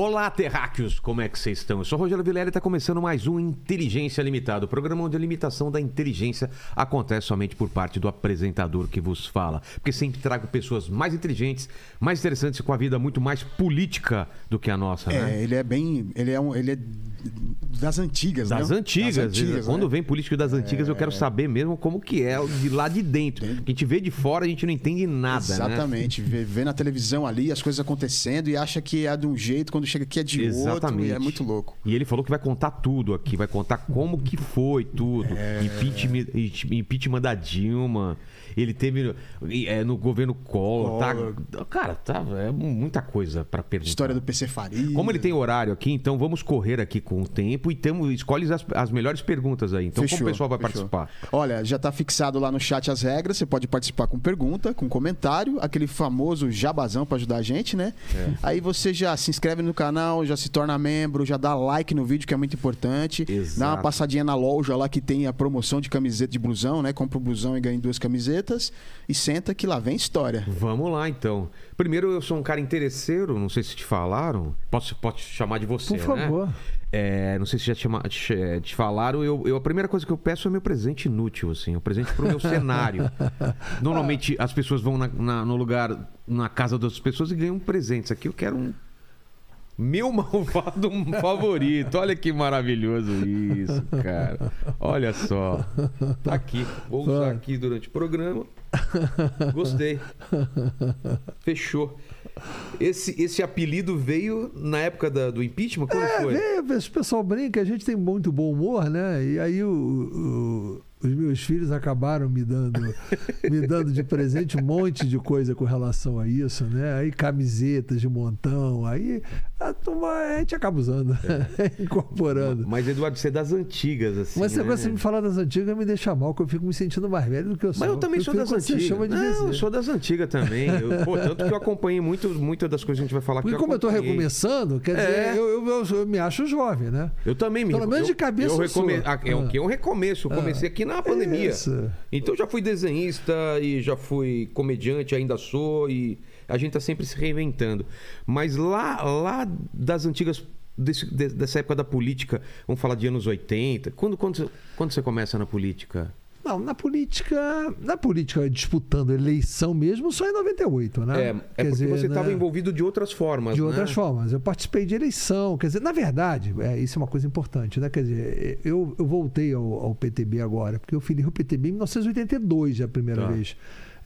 Olá, terráqueos! Como é que vocês estão? Eu sou Rogério Vilela e está começando mais um Inteligência Limitada, o programa onde a limitação da inteligência acontece somente por parte do apresentador que vos fala. Porque sempre trago pessoas mais inteligentes, mais interessantes e com a vida muito mais política do que a nossa, É, né? ele é bem. Ele é, um, ele é das antigas, Das né? antigas. Das antigas, Quando né? vem político das antigas, eu quero saber mesmo como que é de lá de dentro. Que a gente vê de fora, a gente não entende nada, né? Exatamente. Vê, vê na televisão ali as coisas acontecendo e acha que é de um jeito, quando chega aqui é de outro. Exatamente. E é muito louco. E ele falou que vai contar tudo aqui, vai contar como que foi tudo. É. Impeachment, impeachment da Dilma. Ele teve é, no governo Collor. Tá, cara, tá, é muita coisa para perguntar. História do PC Faria. Como ele tem horário aqui, então vamos correr aqui com o tempo e temos, escolhe as, as melhores perguntas aí. Então, Fechou, como o pessoal vai fechou. participar? Olha, já tá fixado lá no chat as regras. Você pode participar com pergunta, com comentário, aquele famoso jabazão pra ajudar a gente, né? É. Aí você já se inscreve no canal, já se torna membro, já dá like no vídeo, que é muito importante. Exato. Dá uma passadinha na loja lá que tem a promoção de camiseta de blusão, né? Compra o blusão e ganha duas camisetas. E senta que lá vem história. Vamos lá, então. Primeiro, eu sou um cara interesseiro, não sei se te falaram. Posso, posso te chamar de você, Por né? favor. É, não sei se já te, te, te falaram. Eu, eu- a primeira coisa que eu peço é meu presente inútil, assim. O presente pro meu cenário. Normalmente, as pessoas vão na- na- no lugar, na casa das pessoas e ganham presentes. Aqui eu quero um... Meu malvado favorito. Olha que maravilhoso isso, cara. Olha só. Tá aqui. Vou usar aqui durante o programa. Gostei. Fechou. Esse, esse apelido veio na época da- do impeachment? Quando É, foi? vê, esse pessoal brinca, a gente tem muito bom humor, né? E aí o- o- os meus filhos acabaram me dando, me dando de presente um monte de coisa com relação a isso, né? Aí camisetas de montão, aí a turma a gente acaba usando, incorporando. Mas, Eduardo, você é das antigas, assim. Mas você né? de me falar das antigas me deixa mal, que eu fico me sentindo mais velho do que eu sou. Mas eu também sou prefiro das você antigas. chama de Não, eu sou das antigas também. Eu- pô, tanto que eu acompanhei muito, muitas das coisas que a gente vai falar aqui. como eu acompanhei. recomeçando, quer dizer, É. eu, eu- eu- eu me acho jovem, né? Eu também me Pelo menos de eu- cabeça eu eu sou. recome... ah, É o Ah. que? Um recomeço. Eu comecei aqui na pandemia. Isso. Então já fui desenhista e já fui comediante, ainda sou, e a gente tá sempre se reinventando. Mas lá, lá das antigas, desse- de- dessa época da política, vamos falar de anos 80, quando, quando, você- quando você começa na política? Não, na política, na política disputando eleição mesmo, só em 98, né? É, é Quer porque dizer, você né, estava envolvido de outras formas, de né? outras formas. Eu participei de eleição. Quer dizer, na verdade, é, isso é uma coisa importante, né? Quer dizer, eu, eu voltei ao, ao PTB agora, porque eu filiei o PTB em 1982, a primeira Tá. vez.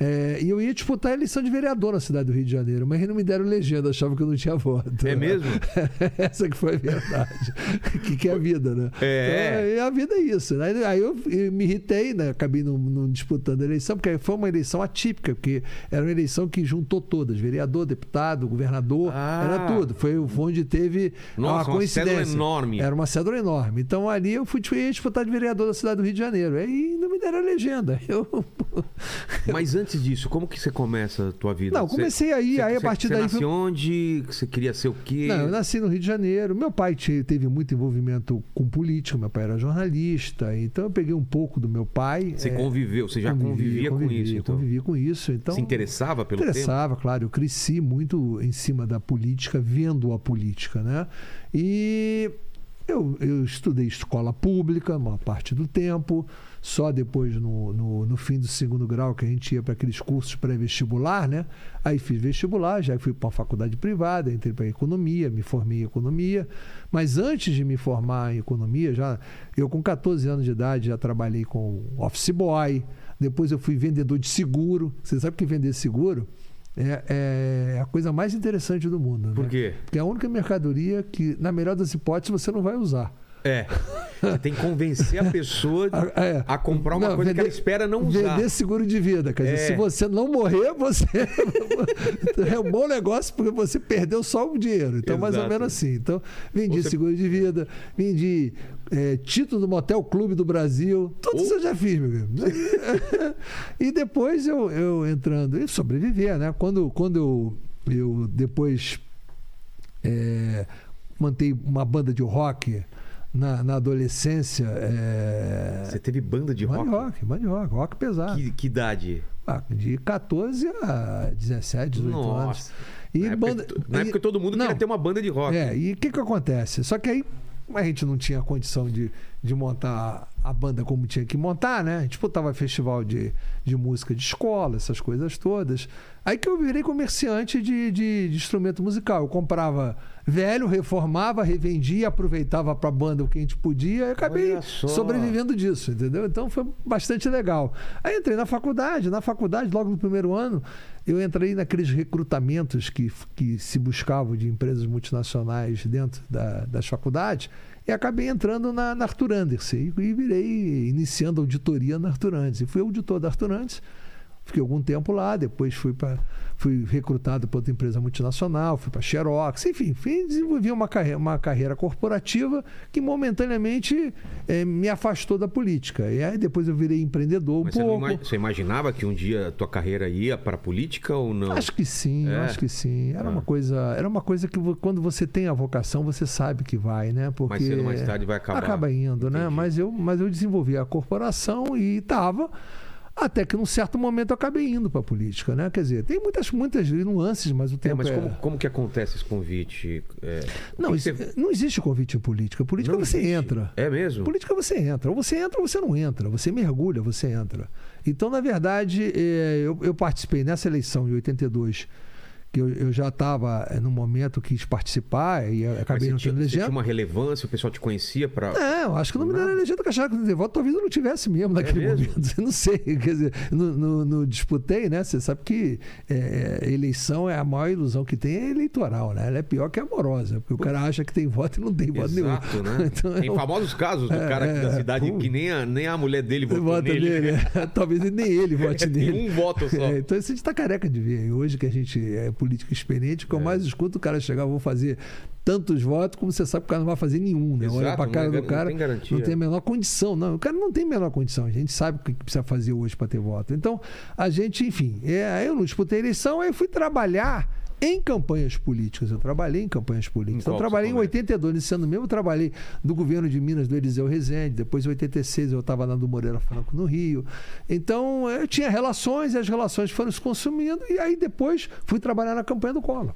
É, e eu ia disputar a eleição de vereador na cidade do Rio de Janeiro, mas não me deram legenda, achavam que eu não tinha voto. É mesmo? Essa que foi a verdade. que, que é a vida, né? É. Então, a vida é isso. Né? Aí eu, eu me irritei, né? Acabei não, não disputando a eleição, porque foi uma eleição atípica, porque era uma eleição que juntou todas: vereador, deputado, governador, Ah. era tudo. Foi, onde teve Nossa, uma uma coincidência. cédula enorme. Era uma cédula enorme. Então ali eu fui disputar de vereador da cidade do Rio de Janeiro. Aí não me deram a legenda. Eu... Mas antes disso, como que você começa a tua vida? Não, Você- comecei aí, você- aí a você- partir você daí. nasceu fui- onde? Você queria ser o quê? Não, eu nasci no Rio de Janeiro. Meu pai te- teve muito envolvimento com política, meu pai era jornalista, então eu peguei um pouco do meu pai. Você é, conviveu, você já convivia, com isso, então. Convivia com isso, então. Se interessava pelo? Interessava, claro. Eu cresci muito em cima da política, vendo a política, né? E eu, eu estudei escola pública uma parte do tempo, só depois no, no, no fim do segundo grau que a gente ia para aqueles cursos pré-vestibular, né? Aí fiz vestibular, já fui para uma faculdade privada, entrei para economia, me formei em economia. Mas antes de me formar em economia, já eu com 14 anos de idade já trabalhei com office boy, depois eu fui vendedor de seguro. Você sabe que vender seguro é, é a coisa mais interessante do mundo. Por né? quê? Porque é a única mercadoria que, na melhor das hipóteses, você não vai usar. É. Você tem que convencer a pessoa A- é. a comprar uma Não, coisa que vender- ela espera não usar. Vender seguro de vida. Quer dizer, É. se você não morrer, você. é um bom negócio porque você perdeu só o dinheiro. Então, mais ou Exato. menos assim. Então, vendi Você- seguro de vida, vendi é, título do Motel Clube do Brasil. Tudo Oh. isso eu já fiz, meu amigo. e depois eu, eu entrando. E sobreviver, né? Quando, quando eu, eu depois é, mantei uma banda de rock na, na adolescência. É, Você teve banda de rock? rock, banda de rock, rock pesado. Que, que idade? ah, de 14 a 17, 18 anos. Nossa. E na época, banda- na e- época todo mundo não. queria ter uma banda de rock. É, e o que que acontece? Só que aí a gente não tinha condição de, de montar a banda como tinha que montar, né? A gente disputava festival de, de música de escola, essas coisas todas. Aí que eu virei comerciante de, de, de instrumento musical. Eu comprava velho, reformava, revendia, aproveitava para a banda o que a gente podia e acabei sobrevivendo disso, entendeu? Então foi bastante legal. Aí entrei na faculdade, na faculdade, logo no primeiro ano, eu entrei naqueles recrutamentos que, que se buscavam de empresas multinacionais dentro da, das faculdades e acabei entrando na, na Arthur Anderson e, e virei iniciando auditoria na Arthur Anderson. E fui auditor da Arthur Anderson. Fiquei algum tempo lá, depois fui para fui recrutado para outra empresa multinacional, fui para Xerox, enfim, fui, desenvolvi uma carreira, uma carreira corporativa que momentaneamente eh, me afastou da política. E aí depois eu virei empreendedor um Mas você, pouco. ima- você imaginava que um dia a tua carreira ia para a política ou não? Acho que sim, É? acho que sim. Era Ah. uma coisa, era uma coisa que quando você tem a vocação, você sabe que vai, né? Porque Mais cedo mais tarde vai acabar. Acaba indo, né? Entendi. Mas eu, mas eu desenvolvi a corporação e estava até que num certo momento eu acabei indo para a política, né? Quer dizer, tem muitas muitas nuances, mas o É, tempo mas é... como, como que acontece esse convite? É, Não, isso- você- não existe convite em política. Política Não você existe? entra. É mesmo? Política você entra. Ou você entra ou você não entra. Você mergulha, você entra. Então, na verdade, eh, eu, eu participei nessa eleição de 82, que eu, eu já estava no momento quis participar e eu acabei não tendo você tinha legenda. uma relevância, o pessoal te conhecia para. Não, acho que não me deram legenda que achava que não ter voto, talvez eu não tivesse mesmo naquele É mesmo? momento. Eu não sei. Quer dizer, no, no- no disputei, né? Você sabe que eh, eleição é a maior ilusão que tem, é eleitoral, né? Ela é pior que amorosa, porque o cara acha que tem voto e não tem voto nenhum. Exato, né? Então, Tem é um- famosos casos do É, cara aqui da é, cidade pô. que nem a, nem a mulher dele votou Vota nele. nele. é. Talvez nem ele vote nele. um voto só. É, então isso a gente está careca de ver. E Hoje que a gente político experiente, o que eu É. mais escuto o cara chegar, vou fazer tantos votos, como você sabe que o cara não vai fazer nenhum, né? Olha Exato, pra cara não é- do não cara, tem garantia. não tem a menor condição. Não, o cara não tem a menor condição. A gente sabe o que precisa fazer hoje para ter voto. Então, a gente, enfim, é, aí eu não disputei eleição, aí eu fui trabalhar em campanhas políticas. Eu trabalhei em campanhas políticas. Em Então, eu trabalhei em começa? 82, nesse ano mesmo, eu trabalhei do governo de Minas, do Eliseu Rezende. Depois, em 86, eu estava na do Moreira Franco, no Rio. Então, eu tinha relações, e as relações foram se consumindo. E aí, depois, fui trabalhar na campanha do Collor.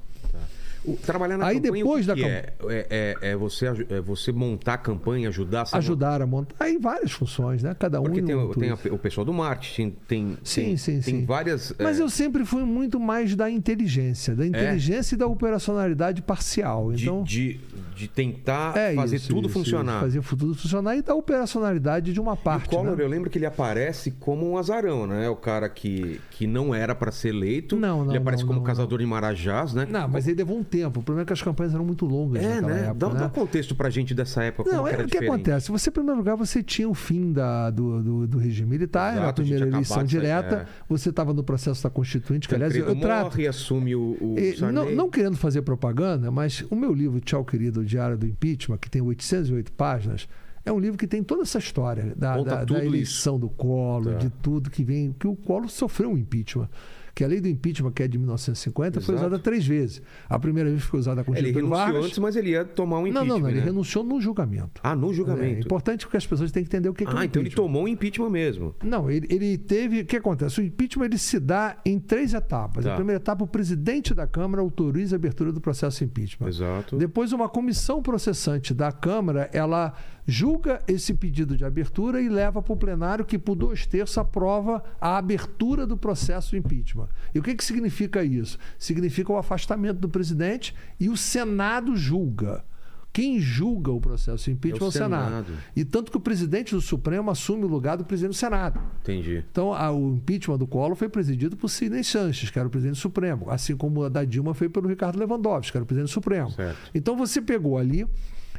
O- trabalhar na Aí campanha, depois da que é? É, é- é você, é você montar a campanha, ajudar você Ajudar a montar. Aí, várias funções, né? Cada um Porque tem, um o- tem a- o pessoal do marketing, tem, Sim, tem, sim, tem sim. várias. Mas é, eu sempre fui muito mais da inteligência, da inteligência e da operacionalidade parcial. de, Então, de, de tentar é fazer isso, tudo isso, funcionar. isso, fazer tudo funcionar e da operacionalidade de uma E parte. o Collor, né? eu lembro que ele aparece como um azarão, né? O cara que, que não era para ser eleito. Não, não, Ele aparece não, como não, caçador de marajás, né? Não, mas ele levou um tempo. O problema é que as campanhas eram muito longas É, né? época. dá, né? dá um contexto pra gente dessa época. Não, é o que diferente. acontece. Você, em primeiro lugar, você tinha o fim da, do, do, do regime militar, era a Exato, primeira tinha eleição direta. é. Você estava no processo da Constituinte, que aliás eu, eu trato. morre assume o, o E, não, não querendo fazer propaganda, mas o meu livro, Tchau Querido, o Diário do Impeachment, que tem 808 páginas, é um livro que tem toda essa história da, da- da eleição do Collor, Tá. de tudo que vem. Que o Collor sofreu um impeachment. Que a lei do impeachment, que é de 1950, foi Exato. usada três vezes. A primeira vez foi usada com Ele Getúlio renunciou Vargas. antes, mas ele ia tomar um Não, impeachment. não, não, ele né? renunciou no julgamento. Ah, no É julgamento. importante porque as pessoas têm que entender o que que é ah, o então ele tomou um impeachment mesmo. Não, ele, ele teve. O que acontece? O impeachment ele se dá em três etapas. Tá. A primeira etapa, o presidente da Câmara autoriza a abertura do processo de impeachment. Exato. Depois, uma comissão processante da Câmara, ela julga esse pedido de abertura e leva para o plenário que, por dois terços, aprova a abertura do processo de impeachment. E o que, que significa isso? Significa o afastamento do presidente e o Senado julga. Quem julga o processo de impeachment é É o o Senado. Senado. E tanto que o presidente do Supremo assume o lugar do presidente do Senado. Entendi. Então, a- o impeachment do Collor foi presidido por Sidney Sanches, que era o presidente do Supremo, assim como a da Dilma foi pelo Ricardo Lewandowski, que era o presidente do Supremo. Certo. Então, você pegou ali,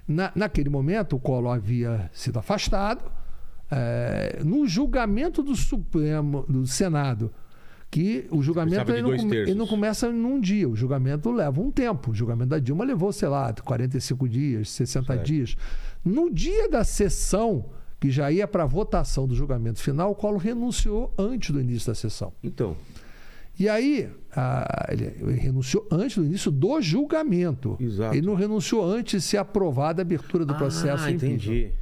na- naquele momento, o Collor havia sido afastado, eh, no julgamento do Supremo, do Senado, que o julgamento ele não, ele não começa num dia, o julgamento leva um tempo. O julgamento da Dilma levou, sei lá, 45 dias, 60 Certo. dias. No dia da sessão, que já ia para a votação do julgamento final, o Collor renunciou antes do início da sessão. Então, E aí, a- ele, renunciou antes do início do julgamento. Exato. Ele não renunciou antes de ser aprovada a abertura do processo. ah, impeachment. entendi.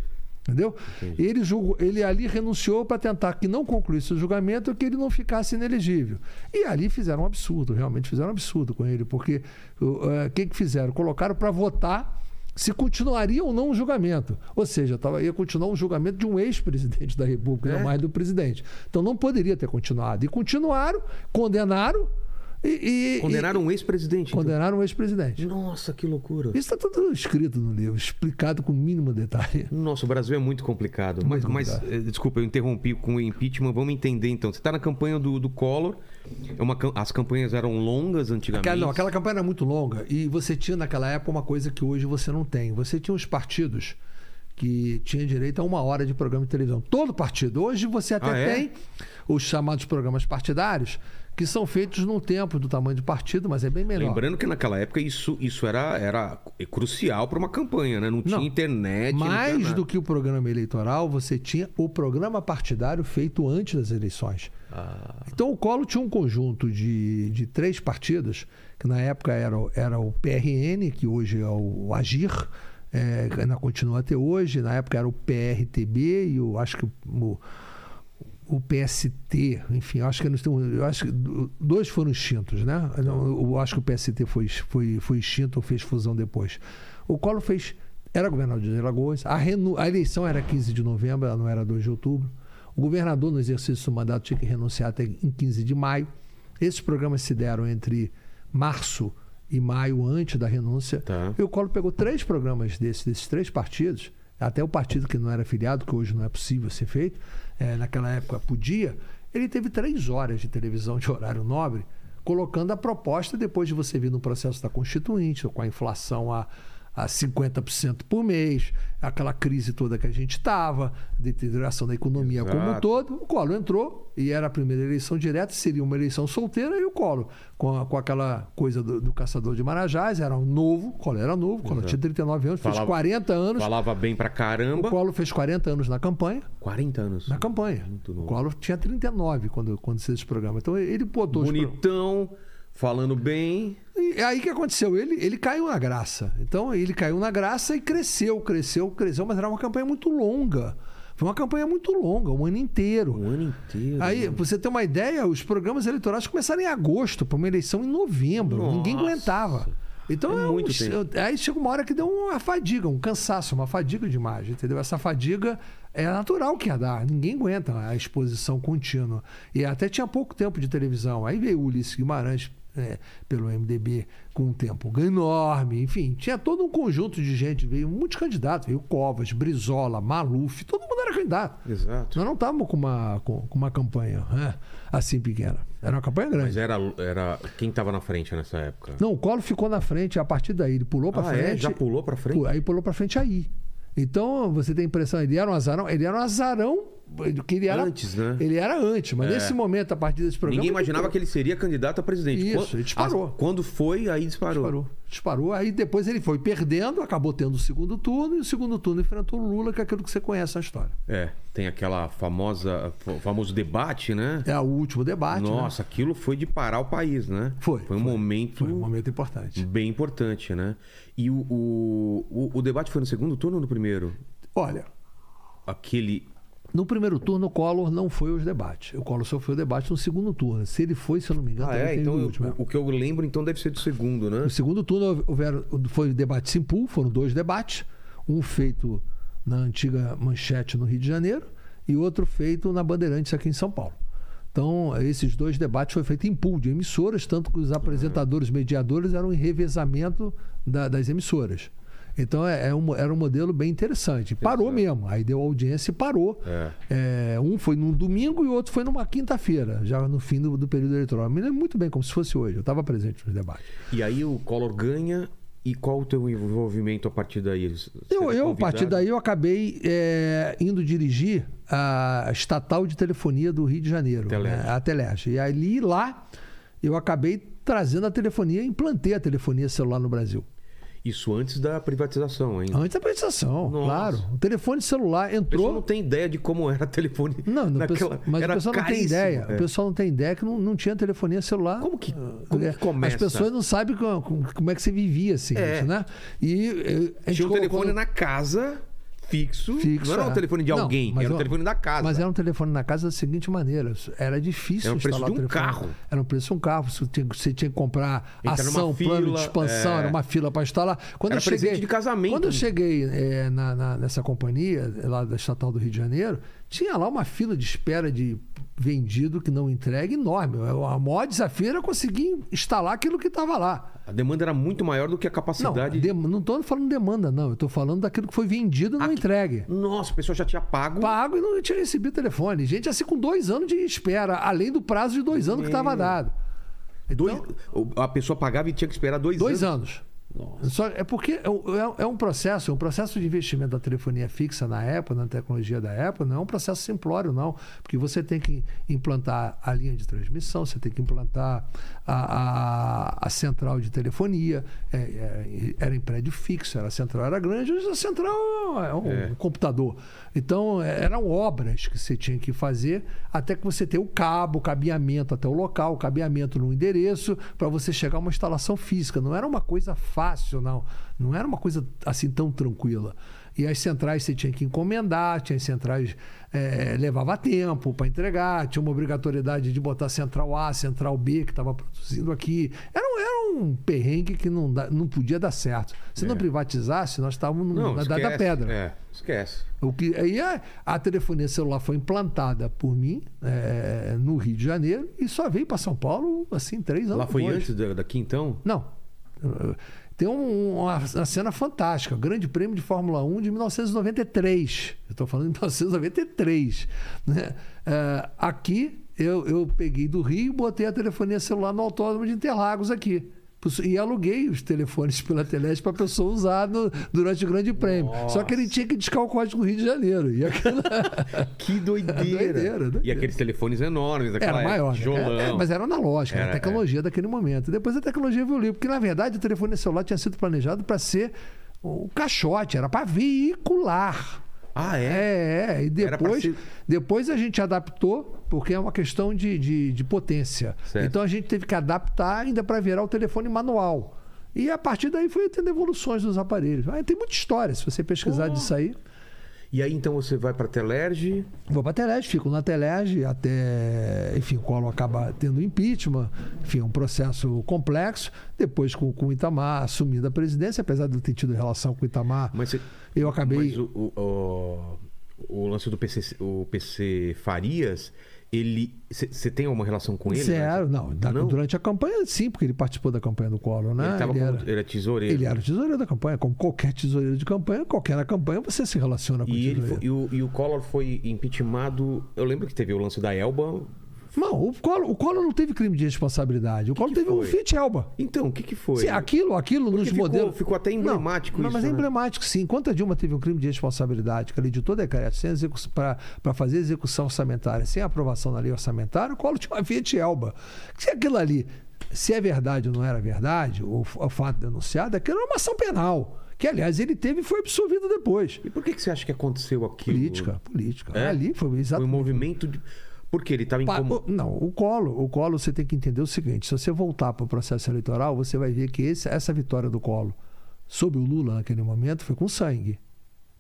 Entendeu? Ele, julgou, ele ali renunciou para tentar que não concluísse o julgamento e que ele não ficasse inelegível. E ali fizeram um absurdo, realmente fizeram um absurdo com ele, porque o que, que fizeram? Colocaram para votar se continuaria ou não o julgamento. Ou seja, tava, ia continuar um julgamento de um ex-presidente da República, É? não mais do presidente. Então não poderia ter continuado. E continuaram, condenaram e. e- Condenaram um ex-presidente. então. condenaram o ex-presidente. Nossa, que loucura. Isso está tudo escrito no livro, explicado com o mínimo detalhe. Nossa, o Brasil é muito complicado. Mas, Muito mas, complicado. eh, desculpa, eu interrompi com o impeachment. Vamos entender então. Você está na campanha do, do Collor. É uma, as campanhas eram longas antigamente. Aquela, não, aquela campanha era muito longa e você tinha naquela época uma coisa que hoje você não tem. Você tinha os partidos que tinham direito a uma hora de programa de televisão. Todo partido. Hoje você até Ah, é? tem os chamados programas partidários, que são feitos num tempo do tamanho do partido, mas é bem menor. Lembrando que naquela época isso, isso era, era crucial para uma campanha, né? Não, tinha internet. não tinha Mais do que o programa eleitoral, você tinha o programa partidário feito antes das eleições. Ah, Então o Collor tinha um conjunto de, de três partidos, que na época era, o- era o PRN, que hoje é o Agir, é, ainda continua até hoje, na época era o PRTB e eu acho que o, o PST, enfim, acho que têm, um- eu acho que do- dois foram extintos, né? Eu acho que o PST foi, foi, foi extinto ou fez fusão depois. O Collor fez, era governador de Alagoas, a, renu- a eleição era 15 de novembro, ela não era 2 de outubro. O governador, no exercício do mandato, tinha que renunciar até em 15 de maio. Esses programas se deram entre março e maio, antes da renúncia. Tá. E o Collor pegou três programas desses, desses três partidos, até o partido que não era filiado, que hoje não é possível ser feito, eh, naquela época podia, ele teve três horas de televisão de horário nobre, colocando a proposta depois de você vir no processo da Constituinte, com a inflação a, a 50% por mês, aquela crise toda que a gente estava, deterioração da economia como um Exato. todo. O Collor entrou e era a primeira eleição direta, seria uma eleição solteira, e o Collor, com, a- com aquela coisa do, do caçador de Marajás, era um novo, o Collor era novo, o Collor tinha 39 anos, fez Falava- 40 anos. Falava bem pra O caramba. Collor fez 40 anos na campanha. 40 anos. Na campanha. Muito O novo. Collor tinha 39 quando, quando fez esse programa. Então ele botou os Bonitão, falando bem. E é aí que aconteceu? Ele, ele caiu na graça. Então ele caiu na graça e cresceu, cresceu, cresceu, mas era uma campanha muito longa. Foi uma campanha muito longa, um ano inteiro. O ano inteiro. Aí, né? pra você ter uma ideia, os programas eleitorais começaram em agosto, para uma eleição em novembro. Nossa. Ninguém aguentava. Então, É é um- muito tempo. aí chega uma hora que deu uma fadiga, um cansaço, uma fadiga de imagem, entendeu? Essa fadiga é natural que ia dar. Ninguém aguenta a exposição contínua. E até tinha pouco tempo de televisão. Aí veio o Ulisses Guimarães é, pelo MDB com um tempo enorme. Enfim, tinha todo um conjunto de gente. Veio muitos candidatos. Veio Covas, Brizola, Maluf. Todo mundo era candidato. Exato. Nós não estávamos com uma, com, com uma campanha né, assim pequena. Era uma campanha grande. Mas era, era quem tava na frente nessa época? Não, o Collor ficou na frente, a partir daí ele pulou para ah, frente. é? Já pulou pra frente? Aí pulou para frente aí. Então, você tem a impressão, ele era um azarão, ele era um azarão que ele era Antes, né? Ele era antes, mas É. nesse momento, a partir desse programa. Ninguém ele imaginava que ele seria candidato a presidente. Isso, Quando- ele disparou. Quando foi, aí disparou. disparou. Disparou. Aí depois ele foi perdendo, acabou tendo o segundo turno, e o segundo turno enfrentou o Lula, que é aquilo que você conhece na história. É, tem aquela famosa, o famoso debate, né? É o último debate. né? Nossa, aquilo foi de parar o país, né? Foi, Foi um foi. momento Foi um momento importante. bem importante, né? E o, o, o, o debate foi no segundo turno ou no primeiro? Olha, Aquele. no primeiro turno o Collor não foi aos debates. O Collor só foi ao debate no segundo turno. Se ele foi, se eu não me engano, Ah, é? Então eu- último. é. o, o que eu lembro então deve ser do segundo, né? No segundo turno houveram, foi debate Simpul, foram dois debates. Um feito na antiga Manchete, no Rio de Janeiro, e outro feito na Bandeirantes, aqui em São Paulo. Então, esses dois debates foram feitos em pool de emissoras, tanto que os apresentadores mediadores eram em revezamento da- das emissoras. Então, é, é um- era um modelo bem interessante. Parou Exato. mesmo. Aí deu audiência e parou. É. É, um foi num domingo e o outro foi numa quinta-feira, já no fim do, do período eleitoral. Me lembro muito bem, como se fosse hoje. Eu estava presente nos debates. E aí o Collor ganha. E qual o teu envolvimento a partir daí? Você Eu, era eu, a partir daí, eu acabei é, indo dirigir a estatal de telefonia do Rio de Janeiro, né, a Telege. E ali, lá, eu acabei trazendo a telefonia, implantei a telefonia celular no Brasil. Isso antes da privatização ainda. Antes da privatização, Nossa. claro. O telefone celular O pessoal não entrou... tem ideia de como era telefone. Não, não, naquela... mas era o pessoal não tem ideia. é. O pessoal não tem ideia que não, não tinha telefonia celular. Como que, É, como que começa? As pessoas não sabem como, como é que você vivia assim, É. isso, né? E eh, a gente Tinha um colocou telefone na casa fixo. Fixo, não era é. o telefone de alguém, era o eu- telefone da casa. Mas era um telefone na casa da seguinte maneira: era difícil Era o preço instalar de um carro. Era o preço de um carro. Você tinha, você tinha que comprar ação, plano fila, de expansão, é. era uma fila para instalar. Quando Era eu cheguei, de casamento. Quando eu cheguei é, na- na- nessa companhia, lá da Estatal do Rio de Janeiro, tinha lá uma fila de espera de vendido que não entrega enorme. O maior desafio era conseguir instalar aquilo que estava lá. A demanda era muito maior do que a capacidade. não estou falando demanda, não. Eu estou falando daquilo que foi vendido e não Aqui- entregue. Nossa, a pessoa já tinha pago. Pago e não tinha recebido telefone. Gente, assim, com dois anos de espera, além do prazo de dois anos que estava dado. Dois, Então, a pessoa pagava e tinha que esperar dois, dois anos. anos. Nossa. Só, é porque é, um- é um processo, é um processo de investimento da telefonia fixa na época, na tecnologia da época, não é um processo simplório, não. Porque você tem que implantar a linha de transmissão, você tem que implantar a, a, a central de telefonia. É, é, era em prédio fixo, era, a central era grande, hoje a central é um É. computador. Então, é, eram obras que você tinha que fazer até que você tenha o cabo, o cabeamento até o local, o cabeamento no endereço, para você chegar a uma instalação física. Não era uma coisa fácil, não. Não era uma coisa assim tão tranquila. E as centrais você tinha que encomendar, tinha as centrais, eh, levava tempo para entregar, tinha uma obrigatoriedade de botar central A, central B, que estava produzindo aqui. Era, um- era um perrengue que não, dá- não podia dar certo. Se É. não privatizasse, nós estávamos na idade da pedra. É, esquece. O que, aí a, a telefonia celular foi implantada por mim eh, no Rio de Janeiro e só veio para São Paulo assim três anos Lá foi depois. antes da- daqui então? Não. Tem um- uma, uma cena fantástica, o Grande Prêmio de Fórmula 1 de 1993. Eu estou falando de 1993. Né? Eh, aqui eu, eu peguei do Rio e botei a telefonia celular no autódromo de Interlagos aqui. E aluguei os telefones pela Teleste para a pessoa usar no- durante o Grande Prêmio. Só que ele tinha que discar o código do Rio de Janeiro. E aquilo Que doideira. Doideira, doideira. E aqueles telefones enormes, daquela era maior. época, né? tijolão. É, mas era analógica, era Era, é. a tecnologia daquele momento. Depois a tecnologia evoluiu, porque na verdade o telefone celular tinha sido planejado para ser o caixote, era para veicular. Ah, é? É, é. E depois, depois a gente adaptou, porque é uma questão de, de, de potência. Certo. Então a gente teve que adaptar ainda para virar o telefone manual. E a partir daí foi tendo evoluções dos aparelhos. Ah, tem muita história, se você pesquisar Pô. disso aí. E aí então você vai pra Telerge. Vou para a Telege, fico na Telege até, enfim, o Collor acaba tendo impeachment, enfim, um processo complexo. Depois com, com o Itamar assumindo a presidência, apesar de eu ter tido relação com o Itamar, Mas, você, eu acabei. mas o, o, o- o lance do PC, o PC Farias, ele. Você tem alguma relação com ele? Zero, não, da- Não? Durante a campanha, sim, porque ele participou da campanha do Collor, né? Ele, tava Ele como, era, ele era tesoureiro. ele era o tesoureiro da campanha, como qualquer tesoureiro de campanha, qualquer na campanha você se relaciona com o E, ele tesoureiro. foi- e o, e o Collor foi impeachmentado. Eu lembro que teve o lance da Elba. Não, o Collor, o Collor não teve crime de responsabilidade. O Collor que teve um foi? Fiat Elba. Então, o que, que foi? Sim, aquilo, aquilo Porque nos ficou- modelos. ficou até emblemático não, isso, Mas é né? emblemático, sim. Enquanto a Dilma teve um crime de responsabilidade, que ela editou decreto para fazer execução orçamentária sem aprovação na lei orçamentária, o Collor tinha uma Fiat Elba. Se aquilo ali, se é verdade ou não era verdade, o, o fato denunciado, aquilo era uma ação penal. Que, aliás, ele teve e foi absolvido depois. E por que, que você acha que aconteceu aquilo? Política, política. É? Ali foi Foi exatamente. um movimento de. Porque ele estava incomodado. Não, o colo, o colo você tem que entender o seguinte: se você voltar para o processo eleitoral, você vai ver que esse- essa vitória do colo sobre o Lula naquele momento foi com sangue.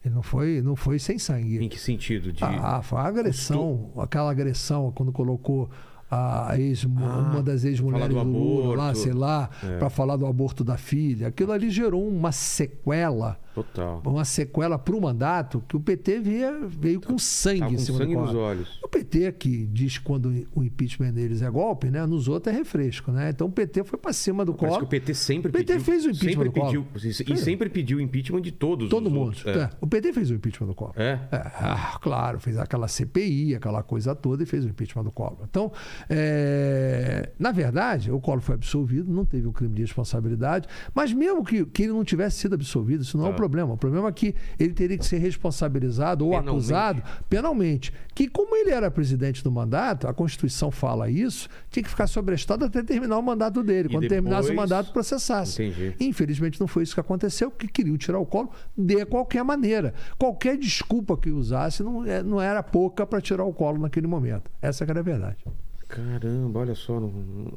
Ele não foi, não foi sem sangue. Em que sentido? De... Ah, foi uma agressão, aquela agressão quando colocou a ex, uma das ex-mulheres do, do Lula lá, sei lá, É. para falar do aborto da filha. Aquilo ali gerou uma sequela, Total. uma sequela para o mandato que o PT veio, veio com sangue em com cima sangue do nos colo. olhos. O PT que diz que quando o impeachment deles é golpe, né? Nos outros é refresco, né? Então o PT foi para cima do Parece que colo. o PT sempre O PT pediu. fez o impeachment do Collor. pediu, E Fez. sempre pediu o impeachment de todos. Todo os mundo. outros. É. É, O PT fez o impeachment do Collor. É? É, ah, claro, fez aquela CPI, aquela coisa toda e fez o impeachment do Collor. Então, é, na verdade, o Collor foi absolvido, não teve um crime de responsabilidade, mas mesmo que, que ele não tivesse sido absolvido, isso não é o Tá. problema. O problema é que ele teria que ser responsabilizado ou Penalmente. acusado penalmente. Que, como ele era presidente do mandato, a Constituição fala isso, tinha que ficar sobrestado até terminar o mandato dele. E Quando terminasse o depois- mandato, processasse. Entendi. Infelizmente não foi isso que aconteceu, porque queriam tirar o colo de qualquer maneira. Qualquer desculpa que usasse não, é- não era pouca para tirar o colo naquele momento. Essa que era a verdade. Caramba, olha só.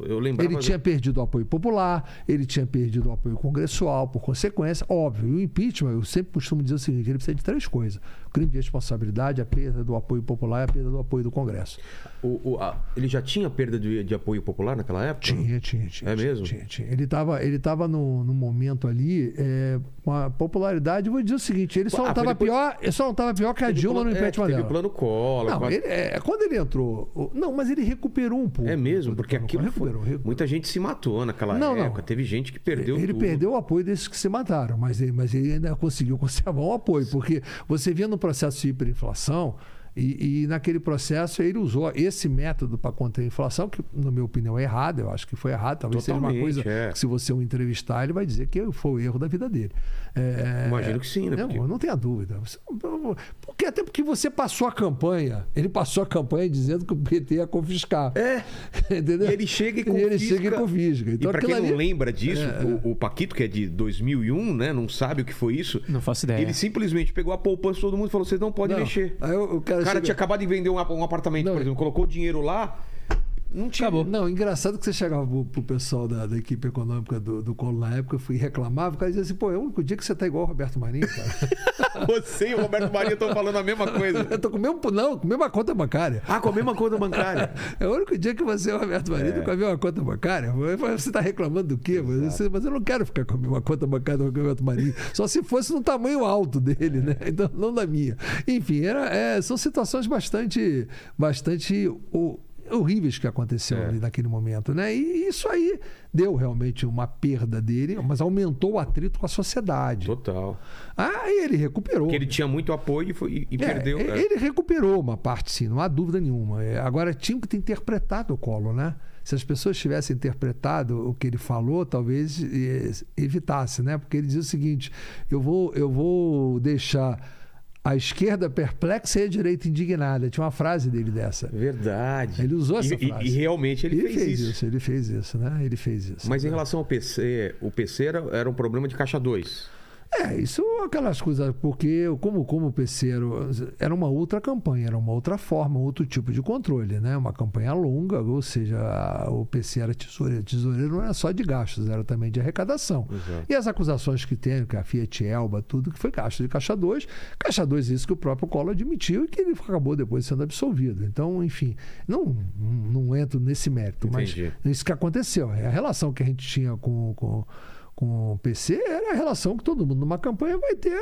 Eu lembrava. Ele tinha perdido o apoio popular, ele tinha perdido o apoio congressual, por consequência, óbvio. E o impeachment, eu sempre costumo dizer o seguinte: ele precisa de três coisas: o crime de responsabilidade, a perda do apoio popular e a perda do apoio do Congresso. O- o- a- ele já tinha perda de, de apoio popular naquela época? Tinha, tinha, tinha. É tinha, mesmo? Tinha, tinha. Ele estava ele tava num, num momento ali é, com a popularidade. Vou dizer o seguinte: ele só Ah, não estava depois- pior, ele só não estava pior que a Teve Dilma plano- no é, impeachment teve dela. plano Collor. Não, quase- ele, é, quando ele entrou. o- Não, mas ele recuperou um pouco. É mesmo, do porque aquilo recuperou, recuperou. Muita gente se matou naquela Não, não. época. Teve gente que perdeu ele tudo. perdeu o apoio desses que se mataram, mas ele, mas ele ainda conseguiu conservar o apoio, porque você via no processo de hiperinflação, e, e naquele processo ele usou esse método para conter a inflação, que, na minha opinião, é errado, eu acho que foi errado. Talvez seja uma Totalmente, coisa é. que, se você o entrevistar, ele vai dizer que foi o erro da vida dele. É, Imagino que sim, né? Não, Porque- eu não tenha dúvida. Porque, até porque você passou a campanha, ele passou a campanha dizendo que o PT ia confiscar. É. Entendeu? E ele chega e E confisca. ele chega e confisca. e Então, pra quem aquilo não ali- lembra disso, o, o Paquito, que é de 2001, né? Não sabe o que foi isso. Não faço ideia. Ele simplesmente pegou a poupança de todo mundo e falou: vocês não podem Não. mexer. Aí o, o cara O cara tinha acabado de vender um, ap- um apartamento, Não, por exemplo, colocou o dinheiro lá, não tinha. Acabou. Não, engraçado que você chegava pro, pro pessoal da, da equipe econômica do, do Colo na época, eu fui reclamava, o cara dizia assim, pô, é o único dia que você tá igual o Roberto Marinho, cara. Você e o Roberto Maria estão falando a mesma coisa. eu tô com o mesmo, não, com a mesma conta bancária. Ah, com a mesma conta bancária. É o único dia que você e o Roberto Marinho estão com a mesma conta bancária. Eu falei, Você está reclamando do quê? Mas, mas eu não quero ficar com a mesma conta bancária do Roberto Marinho. Só se fosse no tamanho alto dele, né? Então, não da minha. Enfim, era, é, são situações bastante, bastante o- horríveis que aconteceram É. ali naquele momento, né? E isso aí deu realmente uma perda dele, mas aumentou o atrito com a sociedade. Total. Aí ele recuperou. Porque ele tinha muito apoio e, foi- e- É, perdeu. é. Ele recuperou uma parte, sim, não há dúvida nenhuma. É, Agora, tinha que ter interpretado o Collor, né? Se as pessoas tivessem interpretado o que ele falou, talvez eh, evitasse, né? Porque ele diz o seguinte: eu vou, eu vou deixar a esquerda perplexa e a direita indignada. Tinha uma frase dele dessa. Verdade. Ele usou essa e, e- frase. E, realmente ele, fez, isso. ele fez isso, né? Ele fez isso. Mas em relação ao PC, o PC era, era um problema de caixa 2. É, isso aquelas coisas, porque como, como o PC era, era uma outra campanha, era uma outra forma, outro tipo de controle, né? Uma campanha longa, ou seja, a- o PC era tesoureiro. Tesoureiro não era só de gastos, era também de arrecadação. Exato. E as acusações que tem, que a Fiat Elba, tudo que foi gasto de Caixa 2, Caixa 2 isso que o próprio Collor admitiu e que ele acabou depois sendo absolvido. Então, enfim, não, não entro nesse mérito, Entendi. mas isso que aconteceu. É a relação que a gente tinha com, com, com o PC era a relação que todo mundo numa campanha vai ter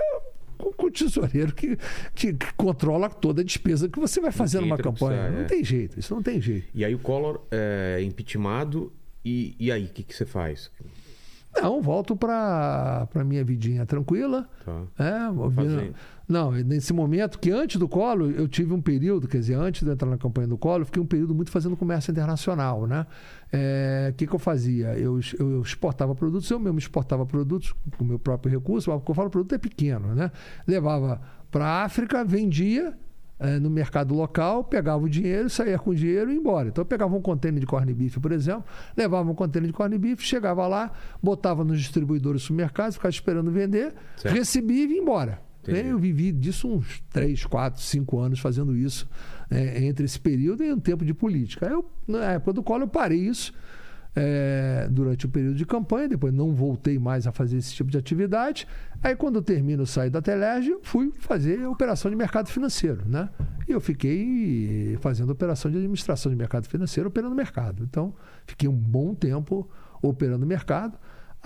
com, com o tesoureiro que, que, que controla toda a despesa que você vai fazer numa campanha. sai, não é. tem jeito, isso não tem jeito. E aí o Collor é impeachmentado. E, e aí, o que, que você faz? Não, volto para a minha vidinha tranquila. Tá. É, ouvindo- Fazendo. não, nesse momento que antes do Collor, eu tive um período, quer dizer, antes de entrar na campanha do Collor, eu fiquei um período muito fazendo comércio internacional, né? É, O que, que eu fazia? Eu, eu exportava produtos, eu mesmo exportava produtos com o meu próprio recurso, mas quando eu falo produto é pequeno, né? Levava para a África, vendia eh, no mercado local, pegava o dinheiro, saía com o dinheiro e ia embora. Então eu pegava um contêiner de corne beef, por exemplo, levava um contêiner de corne beef, chegava lá, botava nos distribuidores do supermercado, ficava esperando vender, Certo. recebia e ia embora. Entendi. Eu vivi disso uns 3, 4, 5 anos fazendo isso, eh, entre esse período e um tempo de política. Eu, na época do Collor, eu parei isso eh, durante o período de campanha, depois não voltei mais a fazer esse tipo de atividade. Aí, quando termino, saio da Telerge, eu fui fazer operação de mercado financeiro, né? E eu fiquei fazendo operação de administração de mercado financeiro, operando mercado. Então, fiquei um bom tempo operando mercado,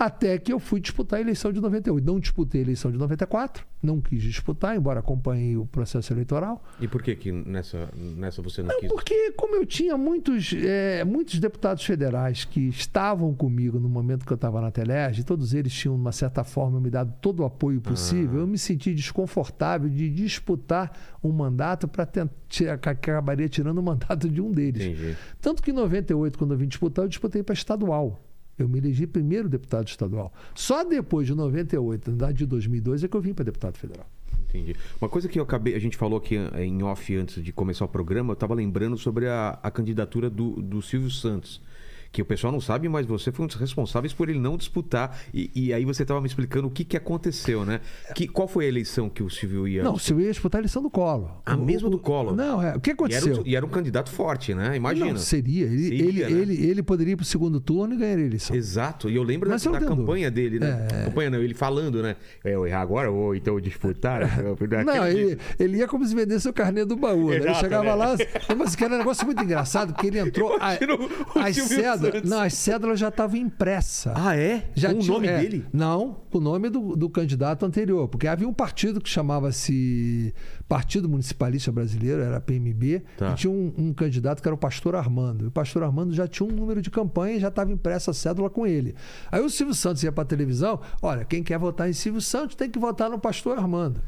até que eu fui disputar a eleição de 98. Não disputei a eleição de 94, não quis disputar, embora acompanhei o processo eleitoral. E por que, que nessa, nessa você não, Não, quis? porque como eu tinha muitos, eh, muitos deputados federais que estavam comigo no momento que eu estava na Telerge, todos eles tinham, de uma certa forma, me dado todo o apoio possível, Ah. eu me senti desconfortável de disputar um mandato para que acabaria tirando o mandato de um deles. Entendi. Tanto que em 98, quando eu vim disputar, eu disputei para estadual. Eu me elegi primeiro deputado estadual. Só depois de 98, na de 2002, é que eu vim para deputado federal. Entendi. Uma coisa que eu acabei, a gente falou aqui eh, em off antes de começar o programa, eu estava lembrando sobre a, a candidatura do, do Silvio Santos, que o pessoal não sabe, mas você foi um dos responsáveis por ele não disputar. E, e aí você estava me explicando o que, que aconteceu, né? Que, qual foi a eleição que o Silvio ia. Não, o Silvio ia disputar a eleição do Collor. A O- mesma do Collor. Não, é. O que E era, aconteceu? um, e era um candidato forte, né? Imagina. Não, seria. Ele, Seria, ele, né? ele, ele poderia ir para o segundo turno e ganhar a eleição. Exato, e eu lembro Mas da, da campanha dele, né? É. Campanha não, ele falando, né? É, eu errar agora ou então disputar. Não, ele, ele ia como se vendesse o carnê do baú. né? Ele Exato, chegava né? lá, mas que era um negócio muito engraçado, porque ele entrou. a- Imagina o- o as Silvio Santos. não, as cédulas já estavam impressas. Ah, é? Já Com o nome é, dele? Não, o nome do, do candidato anterior. Porque havia um partido que chamava-se Partido Municipalista Brasileiro, era PMB, Tá. e tinha um, um candidato que era o pastor Armando. E o pastor Armando já tinha um número de campanha e já estava impressa a cédula com ele. Aí o Silvio Santos ia para a televisão: olha, quem quer votar em Silvio Santos tem que votar no pastor Armando.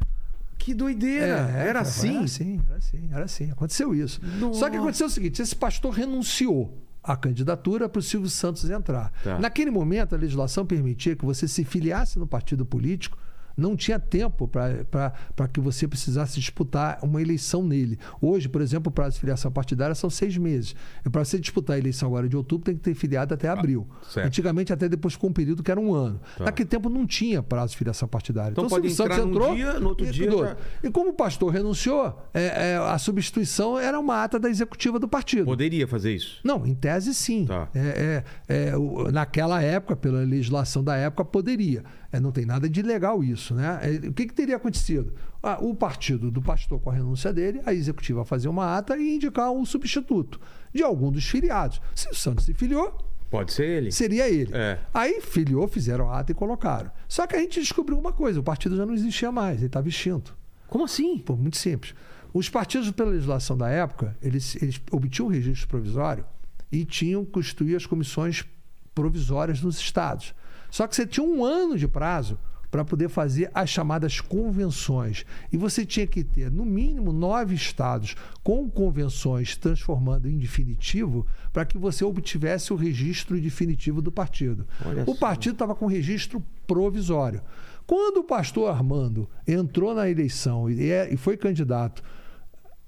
Que doideira! É, era assim? Era assim, era assim, era assim. Aconteceu isso. Só que aconteceu o seguinte: esse pastor renunciou à candidatura para o Silvio Santos entrar. Tá. Naquele momento, a legislação permitia que você se filiasse no partido político. Não tinha tempo para que você precisasse disputar uma eleição nele. Hoje, por exemplo, o prazo de filiação partidária são seis meses. E para você disputar a eleição agora de outubro, tem que ter filiado até abril. certo. Antigamente, até depois ficou um período que era um ano. Tá. Naquele tempo não tinha prazo de filiação partidária. Então o pode entrar Santos num entrou dia, no outro e dia já- E como o pastor renunciou, é, é, a substituição era uma ata da executiva do partido. Poderia fazer isso. Não, em tese sim. Tá. É, é, é, naquela época, pela legislação da época, poderia. É, não tem nada de legal isso, né? É, o que, que teria acontecido? Ah, o partido do pastor com a renúncia dele, a executiva fazer uma ata e indicar um substituto de algum dos filiados. Se o Santos se filiou, Pode ser ele. seria ele. É. Aí filiou, fizeram a ata e colocaram. Só que a gente descobriu uma coisa: o partido já não existia mais, ele estava extinto. Como assim? Pô, muito simples. Os partidos, pela legislação da época, eles, eles obtinham o registro provisório e tinham que constituir as comissões provisórias nos estados. Só que você tinha um ano de prazo para poder fazer as chamadas convenções. E você tinha que ter, no mínimo, nove estados com convenções transformando em definitivo para que você obtivesse o registro definitivo do partido. Olha o partido estava com registro provisório. Quando o pastor Armando entrou na eleição e, é- e foi candidato,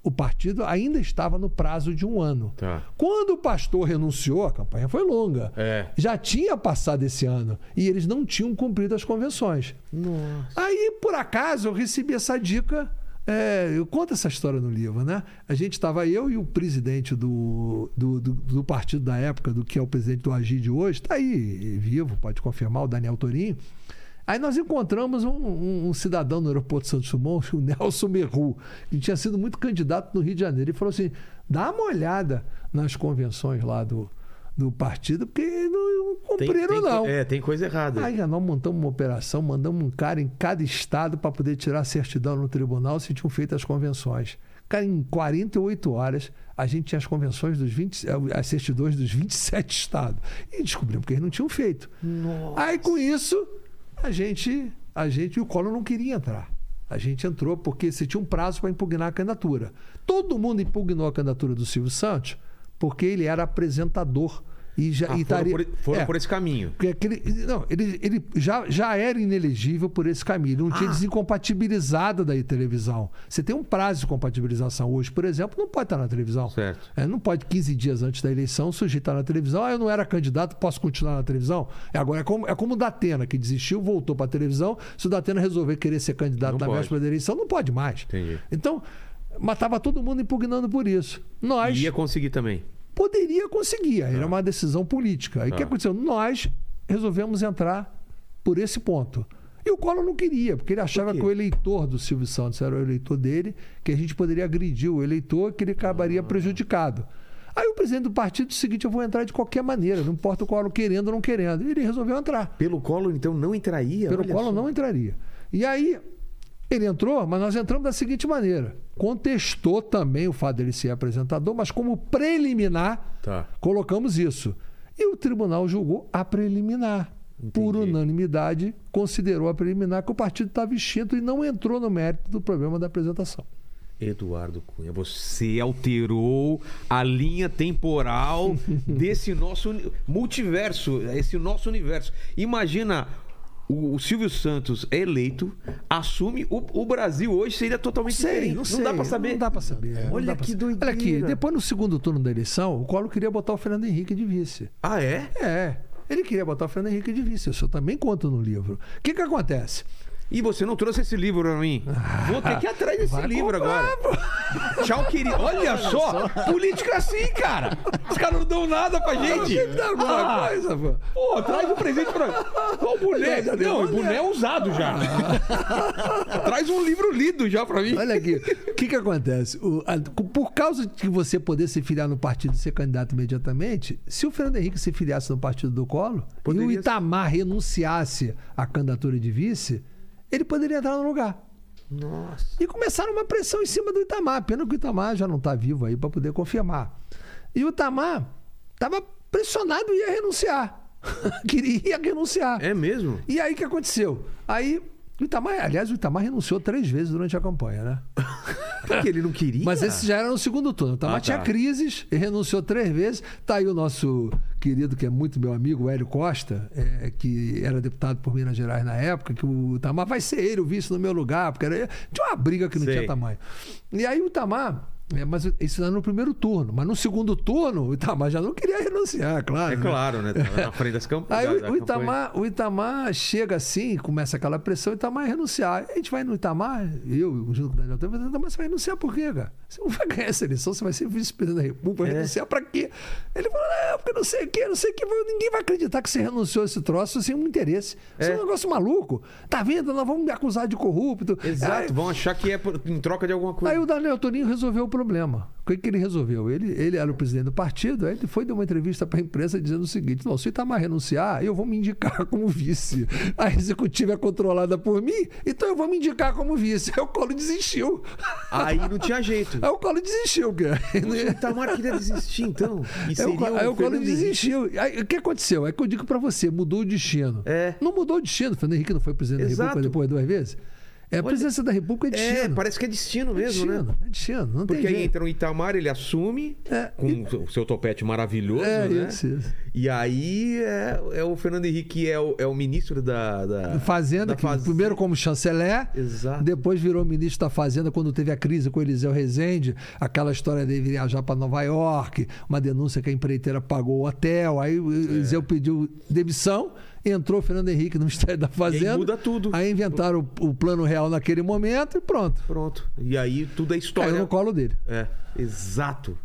o partido ainda estava no prazo de um ano. Tá. Quando o pastor renunciou, a campanha foi longa. É. Já tinha passado esse ano e eles não tinham cumprido as convenções. Nossa. Aí, por acaso, eu recebi essa dica. é, eu conto essa história no livro, né? A gente estava, eu e o presidente do, do, do- do partido da época, do que é o presidente do Agide hoje, está aí vivo, pode confirmar, o Daniel Torinho. Aí nós encontramos um, um- um cidadão no aeroporto de Santos Dumont, o Nelson Merru, que tinha sido muito candidato no Rio de Janeiro. Ele falou assim: dá uma olhada nas convenções lá do, do partido, porque não, cumpriram, tem, não. É, tem coisa errada. Aí nós montamos uma operação, mandamos um cara em cada estado para poder tirar a certidão no tribunal se tinham feito as convenções. Cara, em 48 horas, a gente tinha as convenções dos 20, as certidões dos 27 estados. E descobrimos que eles não tinham feito. Aí com isso, a gente, a gente, o Collor não queria entrar. A gente entrou porque você tinha um prazo para impugnar a candidatura. Todo mundo impugnou a candidatura do Silvio Santos porque ele era apresentador e já Ah, e foram estaria- por, foram É, por esse caminho. porque aquele, não, ele, ele já, já era inelegível por esse caminho. Ele não Ah. tinha desincompatibilizado da televisão. Você tem um prazo de compatibilização hoje, por exemplo, não pode estar na televisão. Certo. É, não pode 15 dias antes da eleição o sujeito estar na televisão. Ah, eu não era candidato, posso continuar na televisão? É, agora é como, é como o Datena, que desistiu, voltou para a televisão. Se o Datena resolver querer ser candidato Não na pode. véspera da eleição, não pode mais. Entendi. Então, matava todo mundo impugnando por isso. Nós Ia conseguir também. Poderia conseguir. Aí Era uma decisão política. Aí o que Ah. aconteceu? Nós resolvemos entrar por esse ponto. E o Collor não queria, porque ele achava que o eleitor do Silvio Santos era o eleitor dele, que a gente poderia agredir o eleitor, que ele acabaria prejudicado. Aí o presidente do partido disse o seguinte: eu vou entrar de qualquer maneira, não importa o Collor querendo ou não querendo. E ele resolveu entrar. Pelo colo, então, não entraria? Pelo Collor só. não entraria. E aí, ele entrou, mas nós entramos da seguinte maneira: contestou também o fato dele ser apresentador, mas como preliminar, Tá. colocamos isso. E o tribunal julgou a preliminar. Por Entendi. unanimidade, considerou a preliminar que o partido estava extinto e não entrou no mérito do problema da apresentação. Eduardo Cunha, você alterou a linha temporal desse nosso multiverso, esse nosso universo. Imagina o, o Silvio Santos é eleito, assume, o, o Brasil hoje seria totalmente diferente. não sei. dá pra saber. Não dá pra saber. não Olha pra que saber. doideira. Olha aqui, depois no segundo turno da eleição, o Collor queria botar o Fernando Henrique de vice. Ah, é? É. Ele queria botar o Fernando Henrique de vice. Isso eu também conto no livro. O que que acontece? E você não trouxe esse livro pra mim? Vou ter que ir atrás desse Vai livro comprar, agora. Tchau, querido. Olha só, política assim, cara. Os caras não dão nada pra gente. Tem que dar alguma Ah, coisa, pô. Pô, traz um presente pra. Qual o boné? Já deu Não, o boné. é usado já. traz um livro lido já pra mim. Olha aqui, o que que acontece? O- a- por causa de você poder se filiar no partido e ser candidato imediatamente, se o Fernando Henrique se filiasse no partido do Colo e Poderia o ser. Itamar renunciasse à candidatura de vice, ele poderia entrar no lugar. Nossa. E começaram uma pressão em cima do Itamar. Pena que o Itamar já não está vivo aí para poder confirmar. E o Itamar estava pressionado e ia renunciar. Queria renunciar. É mesmo? E aí o que aconteceu? Aí o Itamar, aliás, o Itamar renunciou três vezes durante a campanha, né? Porque ele não queria. Mas esse já era no segundo turno. O Itamar Ah, tá. tinha crises e renunciou três vezes. Tá aí o nosso querido, que é muito meu amigo, o Hélio Costa, é, que era deputado por Minas Gerais na época, que o Itamar vai ser ele o vice no meu lugar, porque era, tinha uma briga que não Sei. tinha tamanho. E aí o Itamar. É, mas isso era no primeiro turno. Mas no segundo turno, o Itamar já não queria renunciar, claro. É né? claro, né? Na frente das campanhas. Aí o, o Itamar, o Itamar chega assim, começa aquela pressão, o Itamar vai renunciar. A gente vai no Itamar, eu, junto com o Daniel Temer, Itamar, você vai renunciar por quê, cara? Você não vai ganhar essa eleição, você vai ser vice-presidente da República, vai É. renunciar pra quê? Ele falou, não, porque não sei o quê, não sei o quê, ninguém vai acreditar que você renunciou a esse troço sem um interesse. Isso é, É. um negócio maluco. Tá vendo? Nós vamos me acusar de corrupto. Exato, Aí- vão achar que é por- em troca de alguma coisa. Aí o Daniel Toninho resolveu o problema. O que, que ele resolveu? Ele, ele era o presidente do partido, aí ele foi dar uma entrevista para a imprensa dizendo o seguinte: não, se o Itamar renunciar, eu vou me indicar como vice. A executiva é controlada por mim, então eu vou me indicar como vice. Aí o Colo desistiu. Aí não tinha jeito. Aí o Colo desistiu, cara. O Itamar queria desistir, então. Aí o, Co- aí o Colo desistiu. Aí, o que aconteceu? É que eu digo para você, mudou o destino. É. Não mudou o destino. O Fernando Henrique não foi presidente da Exato. República depois duas vezes? É a presidência da República é destino. É, parece que é destino É mesmo, né? destino, é destino. Não Porque tem aí jeito. entra o Itamar, ele assume É, com o seu topete maravilhoso, É, né? isso, isso. E aí é, é o Fernando Henrique que é o, é o ministro da, da Fazenda, da que Fazenda. primeiro como chanceler, Exato. depois virou ministro da Fazenda quando teve a crise com o Eliseu Rezende, aquela história dele viajar para Nova York, uma denúncia que a empreiteira pagou o hotel, aí o Eliseu pediu demissão, entrou o Fernando Henrique no Ministério da Fazenda. muda tudo. Aí inventaram o, o plano real naquele momento e pronto. Pronto. E aí tudo é história. Caiu no colo dele. É, exato.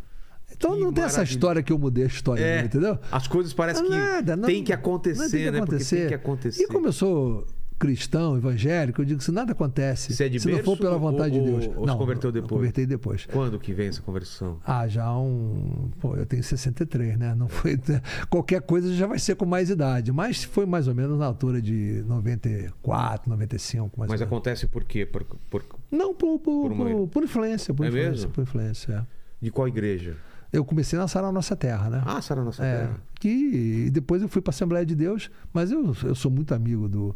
Então Que não tem essa história que eu mudei a história, É, não, entendeu? As coisas parecem que Nada, não- tem que acontecer, não tem que né? Porque acontecer. tem que acontecer. E sou cristão, evangélico, eu digo que se nada acontece, é se não for pela vontade ou- de Deus. ou se não, converteu eu depois? Convertei depois. Quando que vem essa conversão? Ah, já um. Pô, eu tenho 63, né? Não foi. Qualquer coisa já vai ser com mais idade. Mas foi mais ou menos na altura de 94, 95, mais Mas acontece por quê? Por, por- Não, por, por, Por uma- por- influência. Por É influência, mesmo? Por influência, é. de qual igreja? Eu comecei na Sara Nossa Terra, né? Ah, Sara Nossa É, Terra. que e depois eu fui para a Assembleia de Deus, mas eu, eu sou muito amigo do,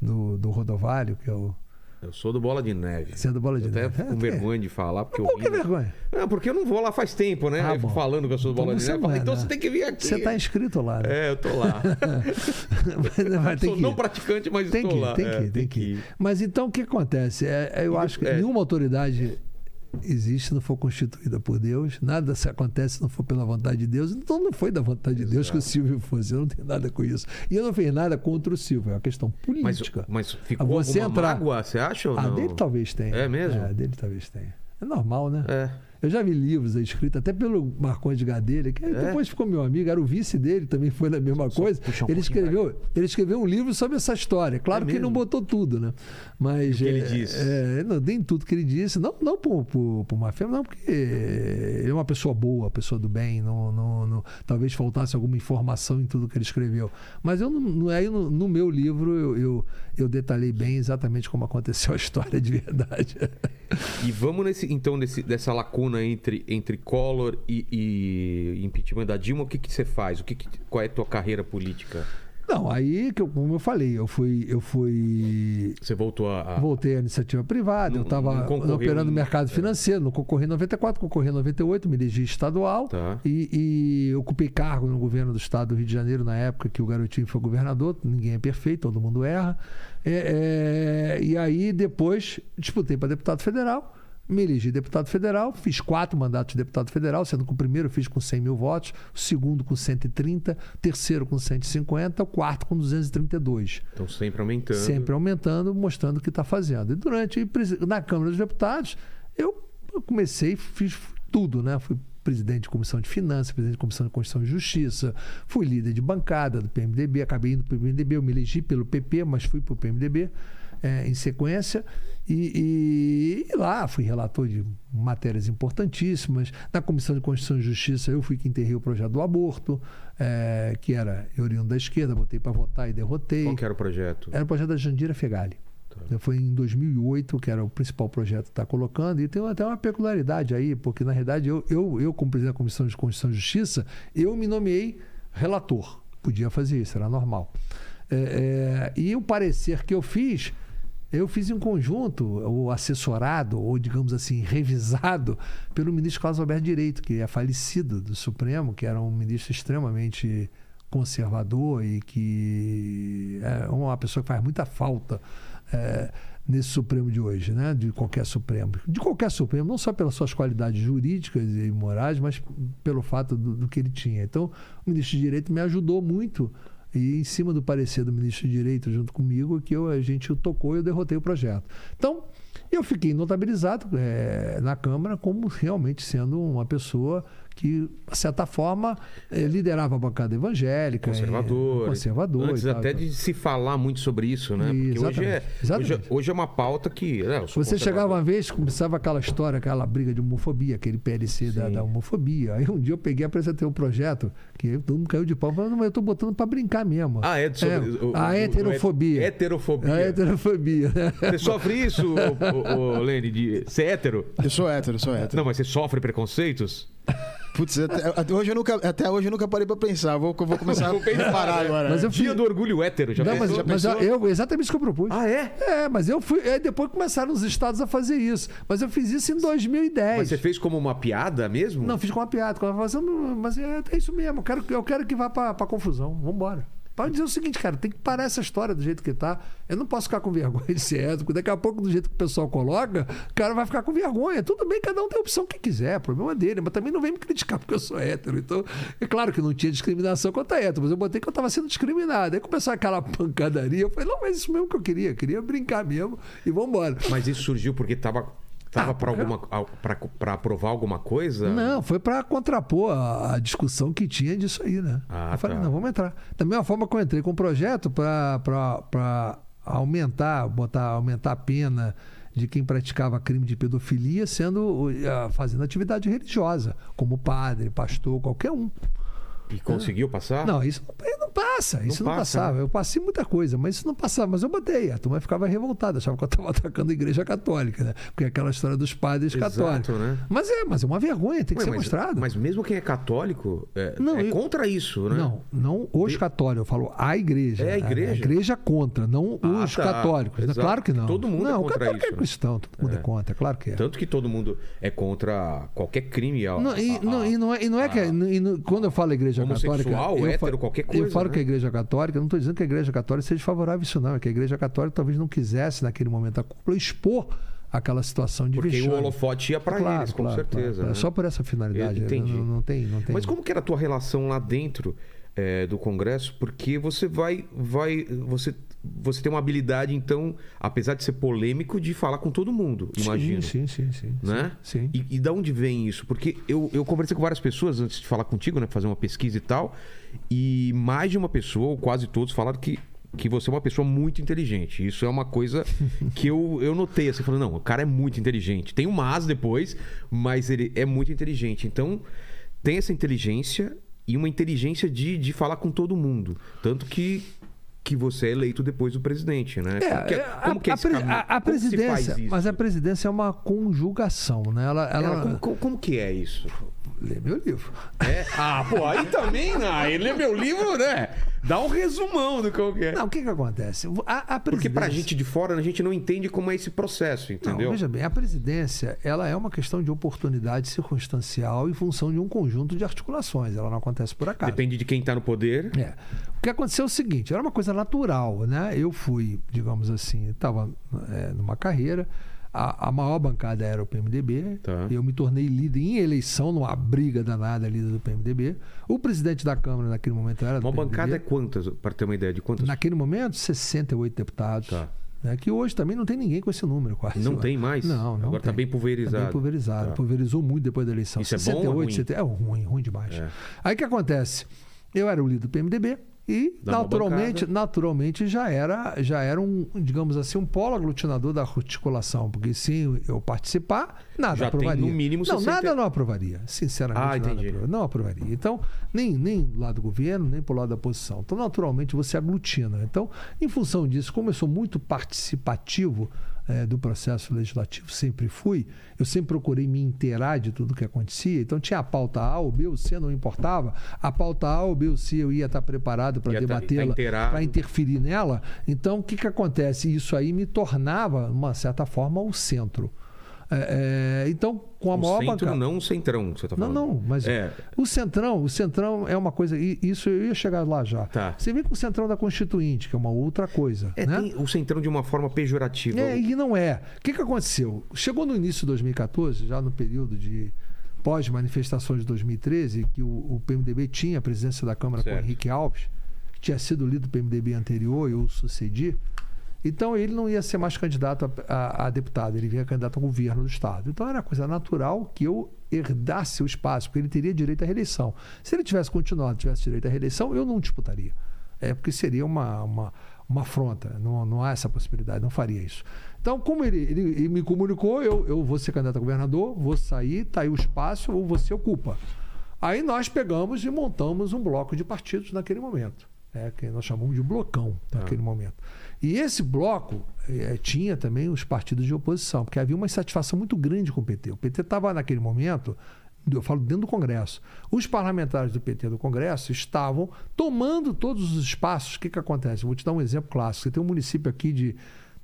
do, do Rodovalho, que é o Eu sou do Bola de Neve. Você é do Bola de eu até Neve. fico com É, vergonha de falar, porque eu Por que ri. vergonha? Não, porque eu não vou lá faz tempo, né? Ah, eu falando que eu sou do Então Bola de você Neve. é, então né? você tem que vir aqui. Você está inscrito lá, né? É, eu tô lá. Mas sou que não praticante, mas Tem estou que lá. tem É, que ir, tem que ir. Mas então o que acontece? É, é, eu acho que é. nenhuma autoridade existe se não for constituída por Deus, nada se acontece se não for pela vontade de Deus. Então não foi da vontade de Deus que o Silvio fosse. Eu não tenho nada com isso. E eu não fiz nada contra o Silvio, é uma questão Mas, política. mas ficou Você entrar- mágoa, você acha ou não? dele talvez tenha. É mesmo? É, dele talvez tenha. É normal, né? É. Eu já vi livros aí escritos até pelo Marcondes de Gadelha, que É? depois ficou meu amigo, era o vice dele, também foi na mesma coisa. puxa um ele, escreveu, ele escreveu um livro sobre essa história. Claro É que ele não botou tudo, né? Mas. O que ele é, disse? É, não, nem tudo que ele disse. Não, não por, por, por má fé, não, porque ele é uma pessoa boa, pessoa do bem. Não, não, não- talvez faltasse alguma informação em tudo que ele escreveu. Mas eu não, não- aí no, no meu livro eu, eu, eu detalhei bem exatamente como aconteceu a história de verdade. E vamos nesse, então nesse, dessa lacuna entre, entre Collor e, e impeachment da Dilma. O que, que você faz? O que que- qual é a tua carreira política? Não, aí, que eu- como eu falei, eu fui. Eu fui Você voltou a. Voltei à iniciativa privada, Não- eu estava operando no mercado é. financeiro, não concorri em 94, concorri em 98, me elegi estadual Tá. e, e ocupei cargo no governo do estado do Rio de Janeiro na época que o garotinho foi governador, ninguém é perfeito, todo mundo erra. É, é, e aí depois disputei para deputado federal, me elegi deputado federal, fiz quatro mandatos de deputado federal, sendo que o primeiro eu fiz com 100 mil votos, o segundo com 130, o terceiro com 150, o quarto com 232 Então sempre aumentando. sempre aumentando, mostrando o que está fazendo. E durante na Câmara dos Deputados, eu comecei, fiz tudo, né? Fui presidente de comissão de finanças, presidente de comissão de Constituição e Justiça, fui líder de bancada do PMDB, acabei indo para o PMDB, eu me elegi pelo PP, mas fui para o PMDB eh, em sequência. E, e- e lá fui relator de matérias importantíssimas. Na Comissão de Constituição e Justiça, eu fui que enterrei o projeto do aborto, eh, que era oriundo da esquerda, botei para votar e derrotei. Qual que era o projeto? Era o projeto da Jandira Fegali. Foi em 2008 que era o principal projeto que está colocando. E tem até uma peculiaridade aí, porque na realidade eu, eu, eu como presidente da Comissão de Constituição e Justiça, eu me nomeei relator. Podia fazer isso, era normal. É, é, e o parecer que eu fiz, eu fiz em conjunto, ou assessorado, ou digamos assim, revisado pelo ministro Carlos Alberto Direito, que é falecido do Supremo, que era um ministro extremamente conservador e que é uma pessoa que faz muita falta é, nesse Supremo de hoje, né? de qualquer Supremo. De qualquer Supremo, não só pelas suas qualidades jurídicas e morais, mas pelo fato do, do que ele tinha. Então, o ministro de Direito me ajudou muito e em cima do parecer do ministro de Direito junto comigo que eu, a gente tocou e eu derrotei o projeto. Então, eu fiquei notabilizado eh, na Câmara como realmente sendo uma pessoa que, de certa forma, eh, liderava a bancada evangélica. Conservador. eh, conservador. Antes e tal, até e tal. de se falar muito sobre isso, né? Porque hoje é, hoje, é- hoje é uma pauta que. né, Você chegava uma vez, começava aquela história, aquela briga de homofobia, aquele PLC da, da homofobia. Aí um dia eu peguei e apresentei um projeto que todo mundo caiu de pau. Falei, não, mas eu tô botando para brincar mesmo. Ah, é sobre. É, o- o- a o- heterofobia. Heterofobia. A heterofobia. Você sofre isso, ô, ô, ô, Lene, de ser hétero? Eu sou hétero, eu sou hétero. Não, mas você sofre preconceitos? Putz, até, até hoje eu nunca, até hoje eu nunca parei pra pensar. Vou, vou começar Vou pensar, a parar agora. Mas eu Dia fiz- do orgulho hétero, já Não, mas, pensou? mas pensou? eu, exatamente isso que eu propus. Ah, é? É, mas eu fui. é, depois começaram os estados a fazer isso. Mas eu fiz isso em 2010. Mas você fez como uma piada mesmo? Não, fiz com uma piada. Com uma, mas, mas é, é isso mesmo. Eu quero, eu quero que vá pra, pra confusão. Vambora. Pode dizer o seguinte, cara, tem que parar essa história do jeito que tá. Eu não posso ficar com vergonha de ser porque daqui a pouco, do jeito que o pessoal coloca, o cara vai ficar com vergonha. Tudo bem, cada um tem a opção que quiser, problema é dele, mas também não vem me criticar porque eu sou hétero. Então, é claro que não tinha discriminação contra hétero, mas eu botei que eu estava sendo discriminado. Aí começou aquela pancadaria, eu falei, não, mas isso mesmo que eu queria, eu queria brincar mesmo e vambora. Mas isso surgiu porque tava, tava Ah, porque- alguma, pra aprovar alguma coisa? Não, foi para contrapor a, a discussão que tinha disso aí, né? Ah, eu falei, tá. não, vamos entrar. Da mesma forma que eu entrei com um projeto para aumentar, botar, aumentar a pena de quem praticava crime de pedofilia sendo fazendo atividade religiosa, como padre, pastor, qualquer um. E conseguiu passar? Não, isso não, não passa, isso não, passa, passava. né? Eu passei muita coisa, mas isso não passava. Mas eu botei, a turma ficava revoltada, achava que eu estava atacando a igreja católica, né? Porque é aquela história dos padres Exato, católicos. né? Mas é, mas é uma vergonha, tem que Ué, ser mas, mostrado. mas mesmo quem é católico é, Não, é eu- contra isso, né? Não, não os católicos, eu falo a igreja. É a igreja? A igreja contra, não Ah, os tá. católicos. né? Exato. Claro que não. Todo mundo é não, contra o católico isso, é né? cristão, todo mundo é, É. contra, claro que é. Tanto que todo mundo é contra qualquer crime. ó, Não, e, a- não, a- e não é, e não é que. e não- quando eu falo igreja Homossexual, católica. eu hétero, qualquer Eu coisa, falo né? que a igreja católica, não estou dizendo que a igreja católica seja favorável a isso, não. É que a igreja católica talvez não quisesse, naquele momento, a cúpula expor aquela situação de Porque vexame. o holofote ia pra Claro, eles, com claro, certeza. claro. né? Só por essa finalidade. Eu entendi. Não, não tem, não tem. Mas como que era a tua relação lá dentro é, do Congresso? Porque você vai, vai, você, você tem uma habilidade, então, apesar de ser polêmico, de falar com todo mundo, imagino. Sim, sim, sim. sim Né? Sim. E, e da onde vem isso? Porque eu, eu conversei com várias pessoas antes de falar contigo, né? Fazer uma pesquisa e tal. E mais de uma pessoa, ou quase todos, falaram que, que você é uma pessoa muito inteligente. Isso é uma coisa que eu, eu notei. Assim, falando, não, o cara é muito inteligente. Tem um mas depois, mas ele é muito inteligente. Então, tem essa inteligência e uma inteligência de, de falar com todo mundo. Tanto que que você é eleito depois do presidente, né? É, como que é, é, como que é a, esse a, caminho? a- a presidência, mas a presidência é uma conjugação, né? Ela, ela, Ela- como, como- como que é isso? lê meu livro. É? Ah, pô, aí também, né? Ele é meu livro, né? Dá um resumão do que é. Não, o que que acontece? A, a Porque pra presidência- gente de fora, a gente não entende como é esse processo, Não, entendeu? veja bem, a presidência ela é uma questão de oportunidade circunstancial em função de um conjunto de articulações. Ela não acontece por acaso. Depende de quem tá no poder. É. O que aconteceu é o seguinte, era uma coisa natural, né? Eu fui, digamos assim, estava numa carreira, a, a maior bancada era o PMDB, Tá. eu me tornei líder em eleição, numa briga danada líder do PMDB. O presidente da Câmara naquele momento era Uma PMDB. bancada é quantas, para ter uma ideia de quantas? Naquele momento, 68 deputados. Tá. né? Que hoje também não tem ninguém com esse número quase. Não tem mais? Não, não Agora tá tem. bem pulverizado. Tá bem pulverizado. Tá. Pulverizou muito depois da eleição. Isso é bom ou é ruim? 70, é ruim, ruim demais. É. Aí o que acontece? Eu era o líder do PMDB e Dá naturalmente, naturalmente já era, já era um, digamos assim, um polo aglutinador da articulação, porque se eu participar, nada Já tem, aprovaria. no mínimo, não, 60 nada não aprovaria. Sinceramente, Ah, nada não aprovaria. Então, nem nem do lado do governo, nem pro lado da oposição. Então, naturalmente você aglutina. Então, em função disso, como eu sou muito participativo eh, do processo legislativo, sempre fui, eu sempre procurei me inteirar de tudo que acontecia. Então, tinha a pauta A, ou B, ou C, não importava. A pauta A, ou B, ou C, eu ia estar preparado para Ia tá- tá debatê-la, para interferir nela. Então, o que, que acontece? Isso aí me tornava, de uma certa forma, o centro. É, é, então, com a o maior centro, bancada. não o centrão, que você tá Não, falando. não, mas É. o Centrão, o Centrão é uma coisa, isso eu ia chegar lá já. Tá. Você vem com o Centrão da Constituinte, que é uma outra coisa, É, né? o centrão de uma forma pejorativa. É, e não é. O que, que aconteceu? Chegou no início de 2014, já no período de pós-manifestações de 2013, que o, o PMDB tinha a presidência da Câmara com Certo. o Henrique Alves, que tinha sido líder do PMDB anterior, eu o sucedi. Então ele não ia ser mais candidato a, a- a deputado, ele vinha candidato ao governo do Estado. Então era coisa natural que eu herdasse o espaço, porque ele teria direito à reeleição. Se ele tivesse continuado, tivesse direito à reeleição, eu não disputaria. É porque seria uma, uma, uma afronta. Não, não há essa possibilidade, não faria isso. Então, como ele, ele, ele me comunicou, eu, eu vou ser candidato a governador, vou sair, está aí o espaço, ou você ocupa. Aí nós pegamos e montamos um bloco de partidos naquele momento, né, que nós chamamos de blocão naquele momento. E esse bloco eh, tinha também os partidos de oposição, porque havia uma insatisfação muito grande com o PT. O PT estava naquele momento, eu falo dentro do Congresso, os parlamentares do PT do Congresso estavam tomando todos os espaços. O que, que acontece? Vou te dar um exemplo clássico. Você tem um município aqui de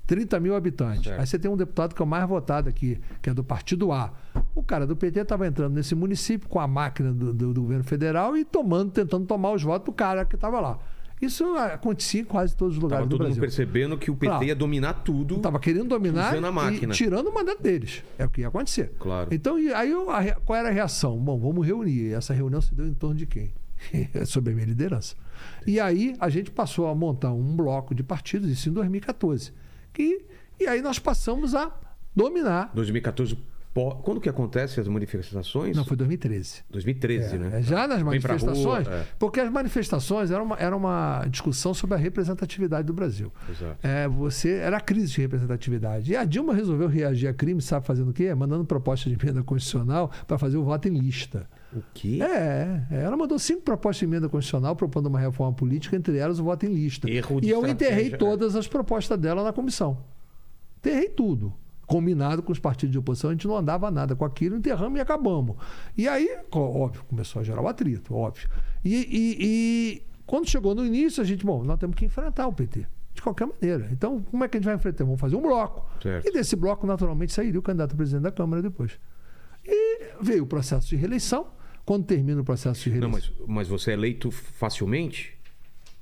30 mil habitantes. Certo. Aí você tem um deputado que é o mais votado aqui, que é do Partido A. O cara do PT estava entrando nesse município com a máquina do, do- do governo federal e tomando, tentando tomar os votos do cara que estava lá. Isso acontecia em quase todos os lugares Tava do todo mundo Brasil. percebendo que o PT Claro. ia dominar tudo. Estava querendo dominar Usando a máquina. e tirando o mandato deles. É o que ia acontecer. Claro. Então, aí qual era a reação? Bom, vamos reunir. E essa reunião se deu em torno de quem? Sob a minha liderança. E aí a gente passou a montar um bloco de partidos, isso em 2014. Que, e aí nós passamos a dominar. 2014, pó- quando que acontece as manifestações? Não, foi 2013. 2013, É, né? é, Já nas manifestações, rua, é. porque as manifestações eram uma, era uma discussão sobre a representatividade do Brasil. Exato. É, você era a crise de representatividade. E a Dilma resolveu reagir a crime, sabe fazendo o quê? Mandando proposta de emenda constitucional para fazer o voto em lista. O quê? É, é, ela mandou cinco propostas de emenda constitucional propondo uma reforma política, entre elas o voto em lista. Erro de e eu enterrei é. todas as propostas dela na comissão. Enterrei tudo. Combinado com os partidos de oposição, a gente não andava nada com aquilo, enterramos e acabamos. E aí, óbvio, começou a gerar o atrito, óbvio. E, e- e quando chegou no início, a gente, bom, nós temos que enfrentar o PT. De qualquer maneira. Então, como é que a gente vai enfrentar? Vamos fazer um bloco. Certo. E desse bloco, naturalmente, sairia o candidato a presidente da Câmara depois. E veio o processo de reeleição. Quando termina o processo de Não, reeleição. mas, mas você é eleito facilmente?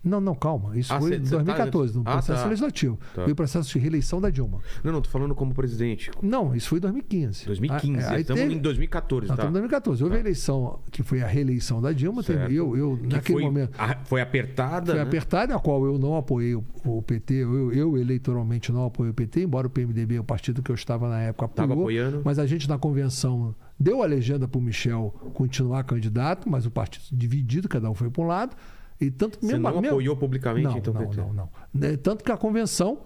Não, não, calma. Isso Ah, foi em cê tá- 2014, no Ah, processo tá. legislativo. Tá. Veio o processo de reeleição da Dilma. Não, não, tô falando como presidente. Não, isso foi em 2015. 2015, Ah, é, aí estamos teve- em 2014, Nós tá? estamos em 2014. Houve a eleição, que foi a reeleição da Dilma. teve- eu, eu Que naquele foi, momento, a- foi apertada, foi né? apertada, a qual eu não apoiei o, o PT. Eu, eu eleitoralmente não apoiei o PT, embora o PMDB, o partido que eu estava na época, Tava apoiou. apoiando. Mas a gente na convenção deu a legenda para o Michel continuar candidato, mas o partido dividido, cada um foi para um lado. E tanto Você mesmo, não mesmo- apoiou publicamente, não, então, não, PT? não, não. Né, Tanto que a convenção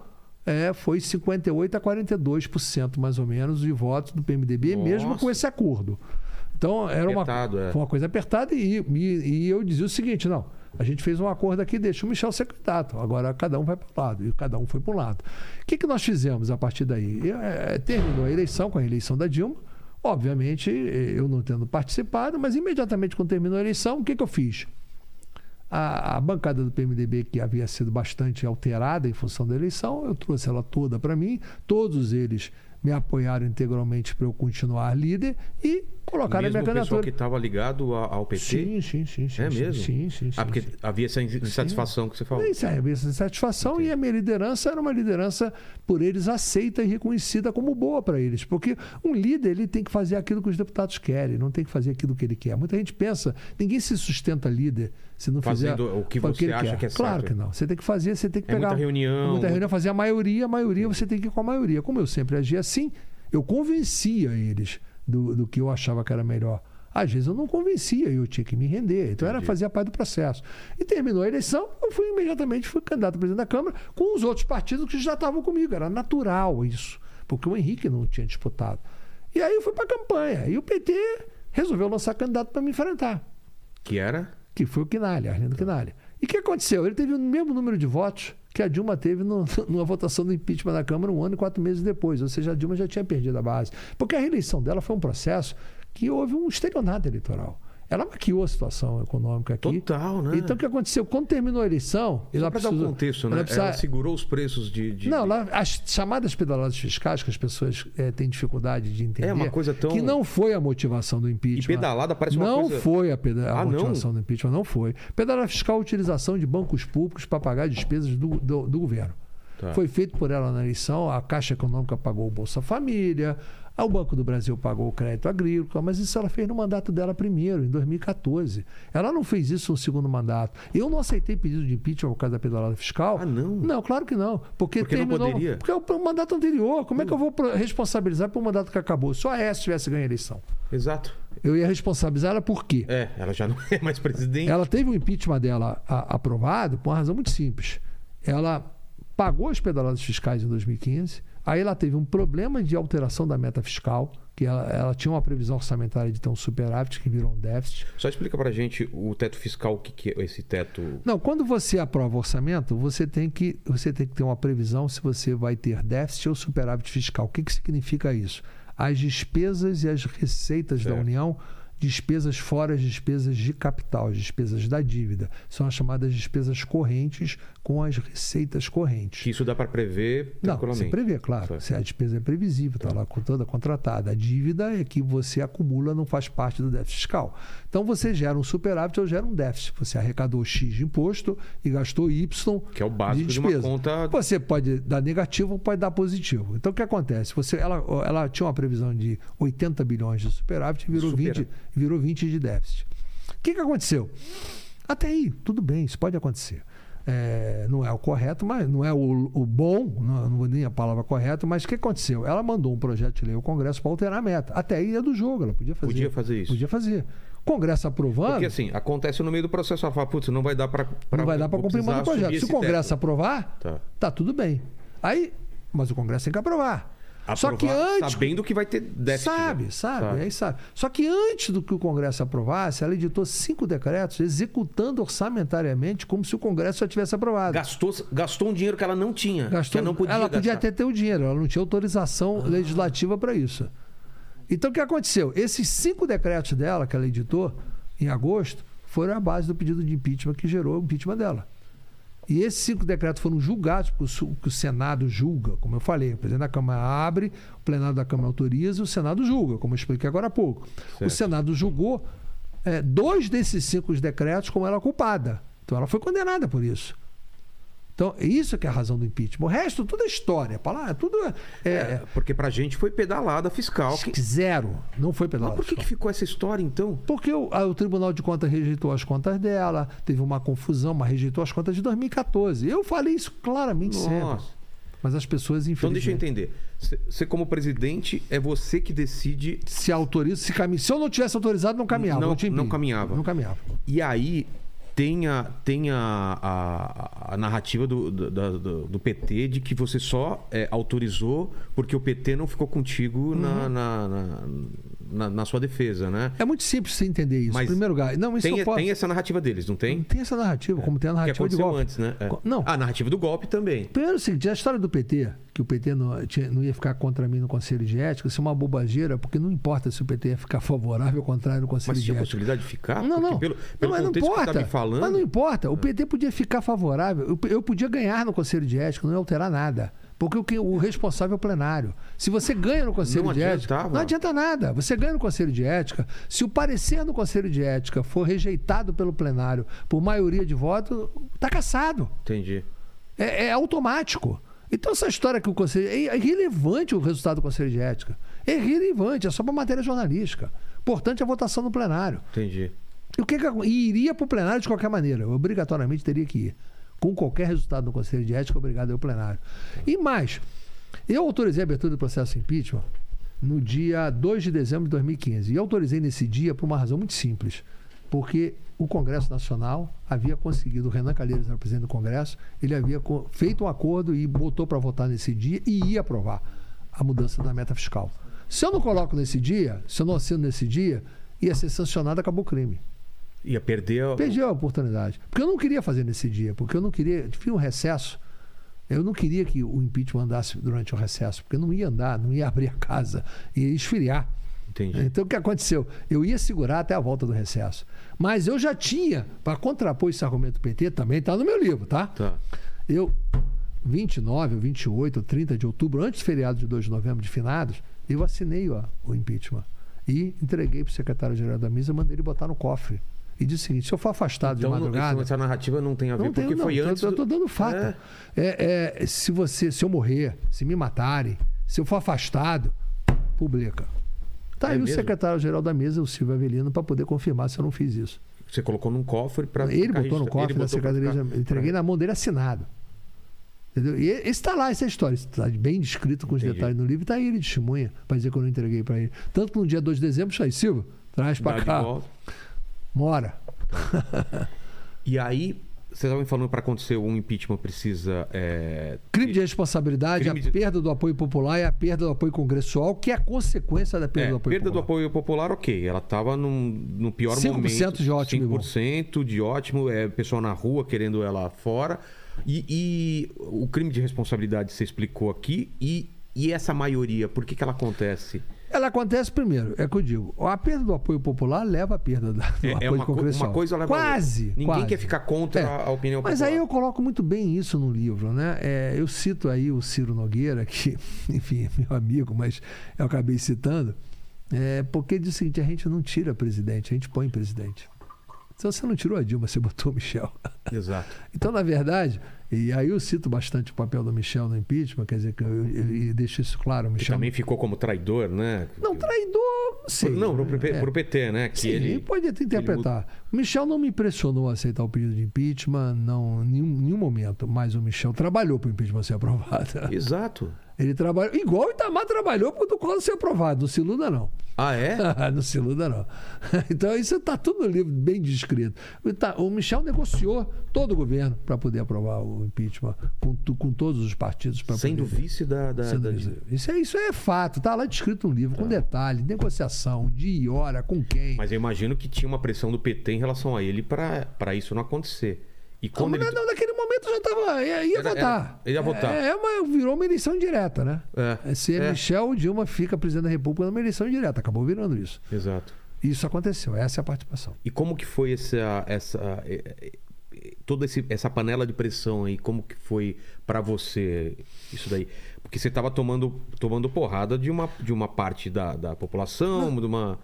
é, foi 58 a 42% mais ou menos de votos do PMDB, mesmo Nossa. com esse acordo. Então era uma, Apertado, é. foi uma coisa apertada e, e, e eu dizia o seguinte: não, A gente fez um acordo aqui, deixa o Michel ser candidato. Agora cada um vai para um lado. E cada um foi para um lado. O que, que nós fizemos a partir daí? Eu, é, terminou a eleição com a eleição da Dilma. Obviamente, eu não tendo participado, mas imediatamente quando terminou a eleição, o que, que eu fiz? A, a, bancada do PMDB, que havia sido bastante alterada em função da eleição, eu trouxe ela toda para mim. Todos eles me apoiaram integralmente para eu continuar líder e colocaram a minha candidatura. o pessoal que estava ligado ao PT? Sim, sim, sim. sim é sim, mesmo? Sim, sim, sim. Ah, porque havia essa insatisfação que você falou. Isso, havia essa insatisfação Entendi. e a minha liderança era uma liderança por eles aceita e reconhecida como boa para eles. Porque um líder, ele tem que fazer aquilo que os deputados querem, não tem que fazer aquilo que ele quer. Muita gente pensa, ninguém se sustenta líder se não Fazendo fizer o que você que acha quer. que é certo. Claro que não. Você tem que fazer, você tem que é pegar... Muita reunião. Muita reunião, fazer a maioria, a maioria você tem que ir com a maioria. Como eu sempre agi assim, eu convencia eles do, do que eu achava que era melhor. Às vezes eu não convencia e eu tinha que me render. Então Entendi. era fazer parte do processo. E terminou a eleição, eu fui imediatamente fui candidato a presidente da Câmara com os outros partidos que já estavam comigo. Era natural isso, porque o Henrique não tinha disputado. E aí eu fui para a campanha. E o PT resolveu lançar candidato para me enfrentar. Que era? Que foi o Quinalha, Arlindo Quinalha. E o que aconteceu? Ele teve o mesmo número de votos que a Dilma teve no, numa votação do impeachment da Câmara um ano e quatro meses depois. Ou seja, a Dilma já tinha perdido a base. Porque a reeleição dela foi um processo que houve um estelionato eleitoral. Ela maquiou a situação econômica aqui. Total, né? Então o que aconteceu? Quando terminou a eleição. Só para dar um contexto, né? Ela, ela, segurou os preços de. de... Não, lá, as chamadas pedaladas fiscais, que as pessoas é, têm dificuldade de entender. É uma coisa tão. Que não foi a motivação do impeachment. E pedalada parece uma não coisa. Não foi a, peda... a ah, motivação não? do impeachment, não foi. Pedalada fiscal, utilização de bancos públicos para pagar despesas do, do, do governo. Tá. Foi feito por ela na eleição, a Caixa Econômica pagou o Bolsa Família, o Banco do Brasil pagou o crédito agrícola, mas isso ela fez no mandato dela primeiro, em 2014. Ela não fez isso no segundo mandato. Eu não aceitei pedido de impeachment por causa da pedalada fiscal. Ah, não? Não, claro que não. Porque, porque terminou. Não poderia? Porque é o mandato anterior. Como é que eu vou responsabilizar pelo mandato que acabou? Só a S tivesse ganho a eleição. Exato. Eu ia responsabilizar ela por quê? É, ela já não é mais presidente. Ela teve o impeachment dela a, aprovado por uma razão muito simples. Ela pagou as pedaladas fiscais em 2015, aí ela teve um problema de alteração da meta fiscal, que ela, ela tinha uma previsão orçamentária de ter um superávit que virou um déficit. Só explica para gente o teto fiscal, o que, que é esse teto? Não, quando você aprova o orçamento, você tem que, você tem que ter uma previsão se você vai ter déficit ou superávit fiscal. O que, que significa isso? As despesas e as receitas certo. da União despesas fora as despesas de capital, as despesas da dívida. São as chamadas despesas correntes com as receitas correntes. Isso dá para prever Não, você prevê, claro. Se a despesa é previsível, está lá toda contratada. A dívida é que você acumula, não faz parte do déficit fiscal. Então você gera um superávit ou gera um déficit. Você arrecadou X de imposto e gastou Y que é o básico de, de uma conta. Você pode dar negativo ou pode dar positivo. Então o que acontece? Você, ela, ela tinha uma previsão de 80 bilhões de superávit e virou Supera. 20 virou 20 de déficit. O que, que aconteceu? Até aí, tudo bem, isso pode acontecer. É, não é o correto, mas não é o, o bom, não, não vou nem a palavra correta, mas o que aconteceu? Ela mandou um projeto de lei ao Congresso para alterar a meta. Até aí é do jogo, ela podia fazer. Podia fazer isso. Podia fazer. Congresso aprovando. Porque assim, acontece no meio do processo, ela fala, putz, não vai dar para. Não vai dar para cumprir mais o projeto. Se o Congresso teto. aprovar, tá. tá tudo bem. Aí, mas o Congresso tem que aprovar. Aprovar, Só que antes. Sabendo que vai ter déficit. Sabe, sabe, sabe. Aí sabe. Só que antes do que o Congresso aprovasse, ela editou cinco decretos executando orçamentariamente como se o Congresso já tivesse aprovado. Gastou, gastou um dinheiro que ela não tinha. Gastou, ela não podia, ela podia até ter o dinheiro, ela não tinha autorização ah. legislativa para isso. Então o que aconteceu? Esses cinco decretos dela, que ela editou em agosto, foram a base do pedido de impeachment que gerou o impeachment dela. E esses cinco decretos foram julgados, porque o Senado julga, como eu falei, o presidente da Câmara abre, o plenário da Câmara autoriza e o Senado julga, como eu expliquei agora há pouco. Certo. O Senado julgou é, dois desses cinco decretos como ela culpada. Então ela foi condenada por isso. Então, isso que é a razão do impeachment. O resto, tudo é história. Palavra, tudo é. é, é porque pra gente foi pedalada fiscal. Que... Zero. Não foi pedalada Mas por que, que ficou essa história, então? Porque o, a, o Tribunal de Contas rejeitou as contas dela, teve uma confusão, mas rejeitou as contas de 2014. Eu falei isso claramente Nossa. sempre. Mas as pessoas, infelizmente... Então, deixa eu entender. Você, como presidente, é você que decide... Se autoriza, se caminha. Se eu não tivesse autorizado, não caminhava. Não, não, não caminhava. Não caminhava. E aí, tem a, tem a, a, a narrativa do, do, do, PT de que você só é, autorizou porque o PT não ficou contigo uhum. na, na, na, na, na sua defesa, né? É muito simples você entender isso. Mas Em primeiro lugar. Não, isso Tem, posso. tem essa narrativa deles, não tem? Tem essa narrativa, como tem a Que narrativa de aconteceu golpe. antes, né? É. Não. A narrativa do golpe também. Primeiro é o seguinte, a história do PT, que o PT não, tinha- não ia ficar contra mim no Conselho de Ética, isso é uma bobageira, porque não importa se o PT ia ficar favorável ou contrário no Conselho Mas de tinha Ética. possibilidade de ficar? Não, não. Pelo, não, pelo mas não que importa. tá falando. Mas não importa. O PT podia ficar favorável. Eu, eu podia ganhar no Conselho de Ética, não ia alterar nada. Porque o, que, o responsável é o plenário. Se você ganha no Conselho Não de Ética. adiantava. Não adianta nada. Você ganha no Conselho de Ética. Se o parecer no Conselho de Ética for rejeitado pelo plenário por maioria de votos, está caçado. Entendi. É, é automático. Então, essa história que o Conselho. É irrelevante o resultado do Conselho de Ética. É irrelevante, é só para matéria jornalística. Importante é a votação no plenário. Entendi. E o que, que e iria para o plenário de qualquer maneira. Obrigatoriamente teria que ir. Com qualquer resultado no Conselho de Ética, obrigado ao plenário. E mais, eu autorizei a abertura do processo de impeachment no dia 2 de dezembro de 2015. E autorizei nesse dia por uma razão muito simples. Porque o Congresso Nacional havia conseguido, o Renan Calheiros era o presidente do Congresso, ele havia feito um acordo e botou para votar nesse dia e ia aprovar a mudança da meta fiscal. Se eu não coloco nesse dia, se eu não assino nesse dia, ia ser sancionado, acabou o crime. Ia perder. a- Perdi a oportunidade. Porque eu não queria fazer nesse dia, porque eu não queria. Tinha um recesso. Eu não queria que o impeachment andasse durante o recesso, porque não ia andar, não ia abrir a casa, ia esfriar. Entendi. Então o que aconteceu? Eu ia segurar até a volta do recesso. Mas eu já tinha, para contrapor esse argumento do PT, também está no meu livro, tá? Tá. Eu, 29, ou 28, ou 30 de outubro, antes do feriado de 2 de novembro de finados, eu assinei ó, o impeachment. E entreguei para o secretário-geral da mesa, mandei ele botar no cofre. E disse o seguinte: se eu for afastado Então, de madrugada. essa narrativa não tem a ver, Não porque tenho, não. foi antes. Eu do- estou dando fato. É. É, é, se você, se eu morrer, se me matarem, se eu for afastado, publica. Tá É aí o mesmo? secretário-geral da mesa, o Silvio Avelino, para poder confirmar se eu não fiz isso. Você colocou num cofre para. Ele botou no cofre da secretaria, eu entreguei na mão dele assinado. Entendeu? E esse está lá, essa é história. Está bem descrito com os Entendi. detalhes no livro. Está aí ele testemunha para dizer que eu não entreguei para ele. Tanto que no dia 2 de dezembro, aí, Silvio, traz para cá. Mora. E aí, vocês estavam falando para acontecer um impeachment precisa. é, Crime de responsabilidade, Crime a de- perda do apoio popular e a perda do apoio congressual, que é a consequência da perda É, do apoio perda do popular. apoio popular, ok. Ela estava no pior 5% momento. de ótimo, Igor. 5% de ótimo. É, pessoal na rua querendo ela fora. E, e o crime de responsabilidade você explicou aqui. E, e essa maioria, por que, que ela acontece? Ela acontece primeiro, é o que eu digo. A perda do apoio popular leva à perda da- do É, é apoio uma, co- congressual. uma coisa leva. Quase. Ninguém quase. quer ficar contra É. a opinião Mas popular. aí eu coloco muito bem isso no livro, né? É, eu cito aí o Ciro Nogueira, que, enfim, é meu amigo, mas eu acabei citando, é, porque diz o seguinte: a gente não tira presidente, a gente põe presidente. Então você não tirou a Dilma, você botou o Michel. Exato. Então, na verdade, e aí eu cito bastante o papel do Michel no impeachment, quer dizer, que eu, eu deixo isso claro. O Que Michel também ficou como traidor, né? não, traidor, sei. Não, pro, É. pro PT, né? Que Sim, ele... pode até interpretar. O Michel não me pressionou a aceitar o pedido de impeachment, não, em nenhum, nenhum momento. Mas o Michel trabalhou para o impeachment ser aprovado. Exato. Ele trabalhou, igual o Itamar trabalhou para o Collor ser aprovado. Não se iluda, não. Ah, é? não se iluda, não. Então, isso está tudo no livro, bem descrito. O Michel negociou todo o governo para poder aprovar o impeachment com, com todos os partidos. pra Sendo poder- vice da... da, Sendo da- vice. Isso, é, isso é fato, tá lá descrito no livro, com detalhe, negociação, dia hora, com quem. Mas eu imagino que tinha uma pressão do PT em relação a ele para isso não acontecer. E Não, quando mas ele... não, naquele momento já estava. Ia, ia Era- votar. era- ele ia votar. É, é uma, virou uma eleição direta, né? É, Se é. Michel Dilma fica presidente da República numa eleição direta. Acabou virando isso. Exato. Isso aconteceu. Essa é a participação. E como que foi essa, essa eh, eh, toda esse- essa panela de pressão aí? Como que foi para você isso daí? Porque você estava tomando, tomando porrada de uma, de uma parte da, da população, de uma Não, é,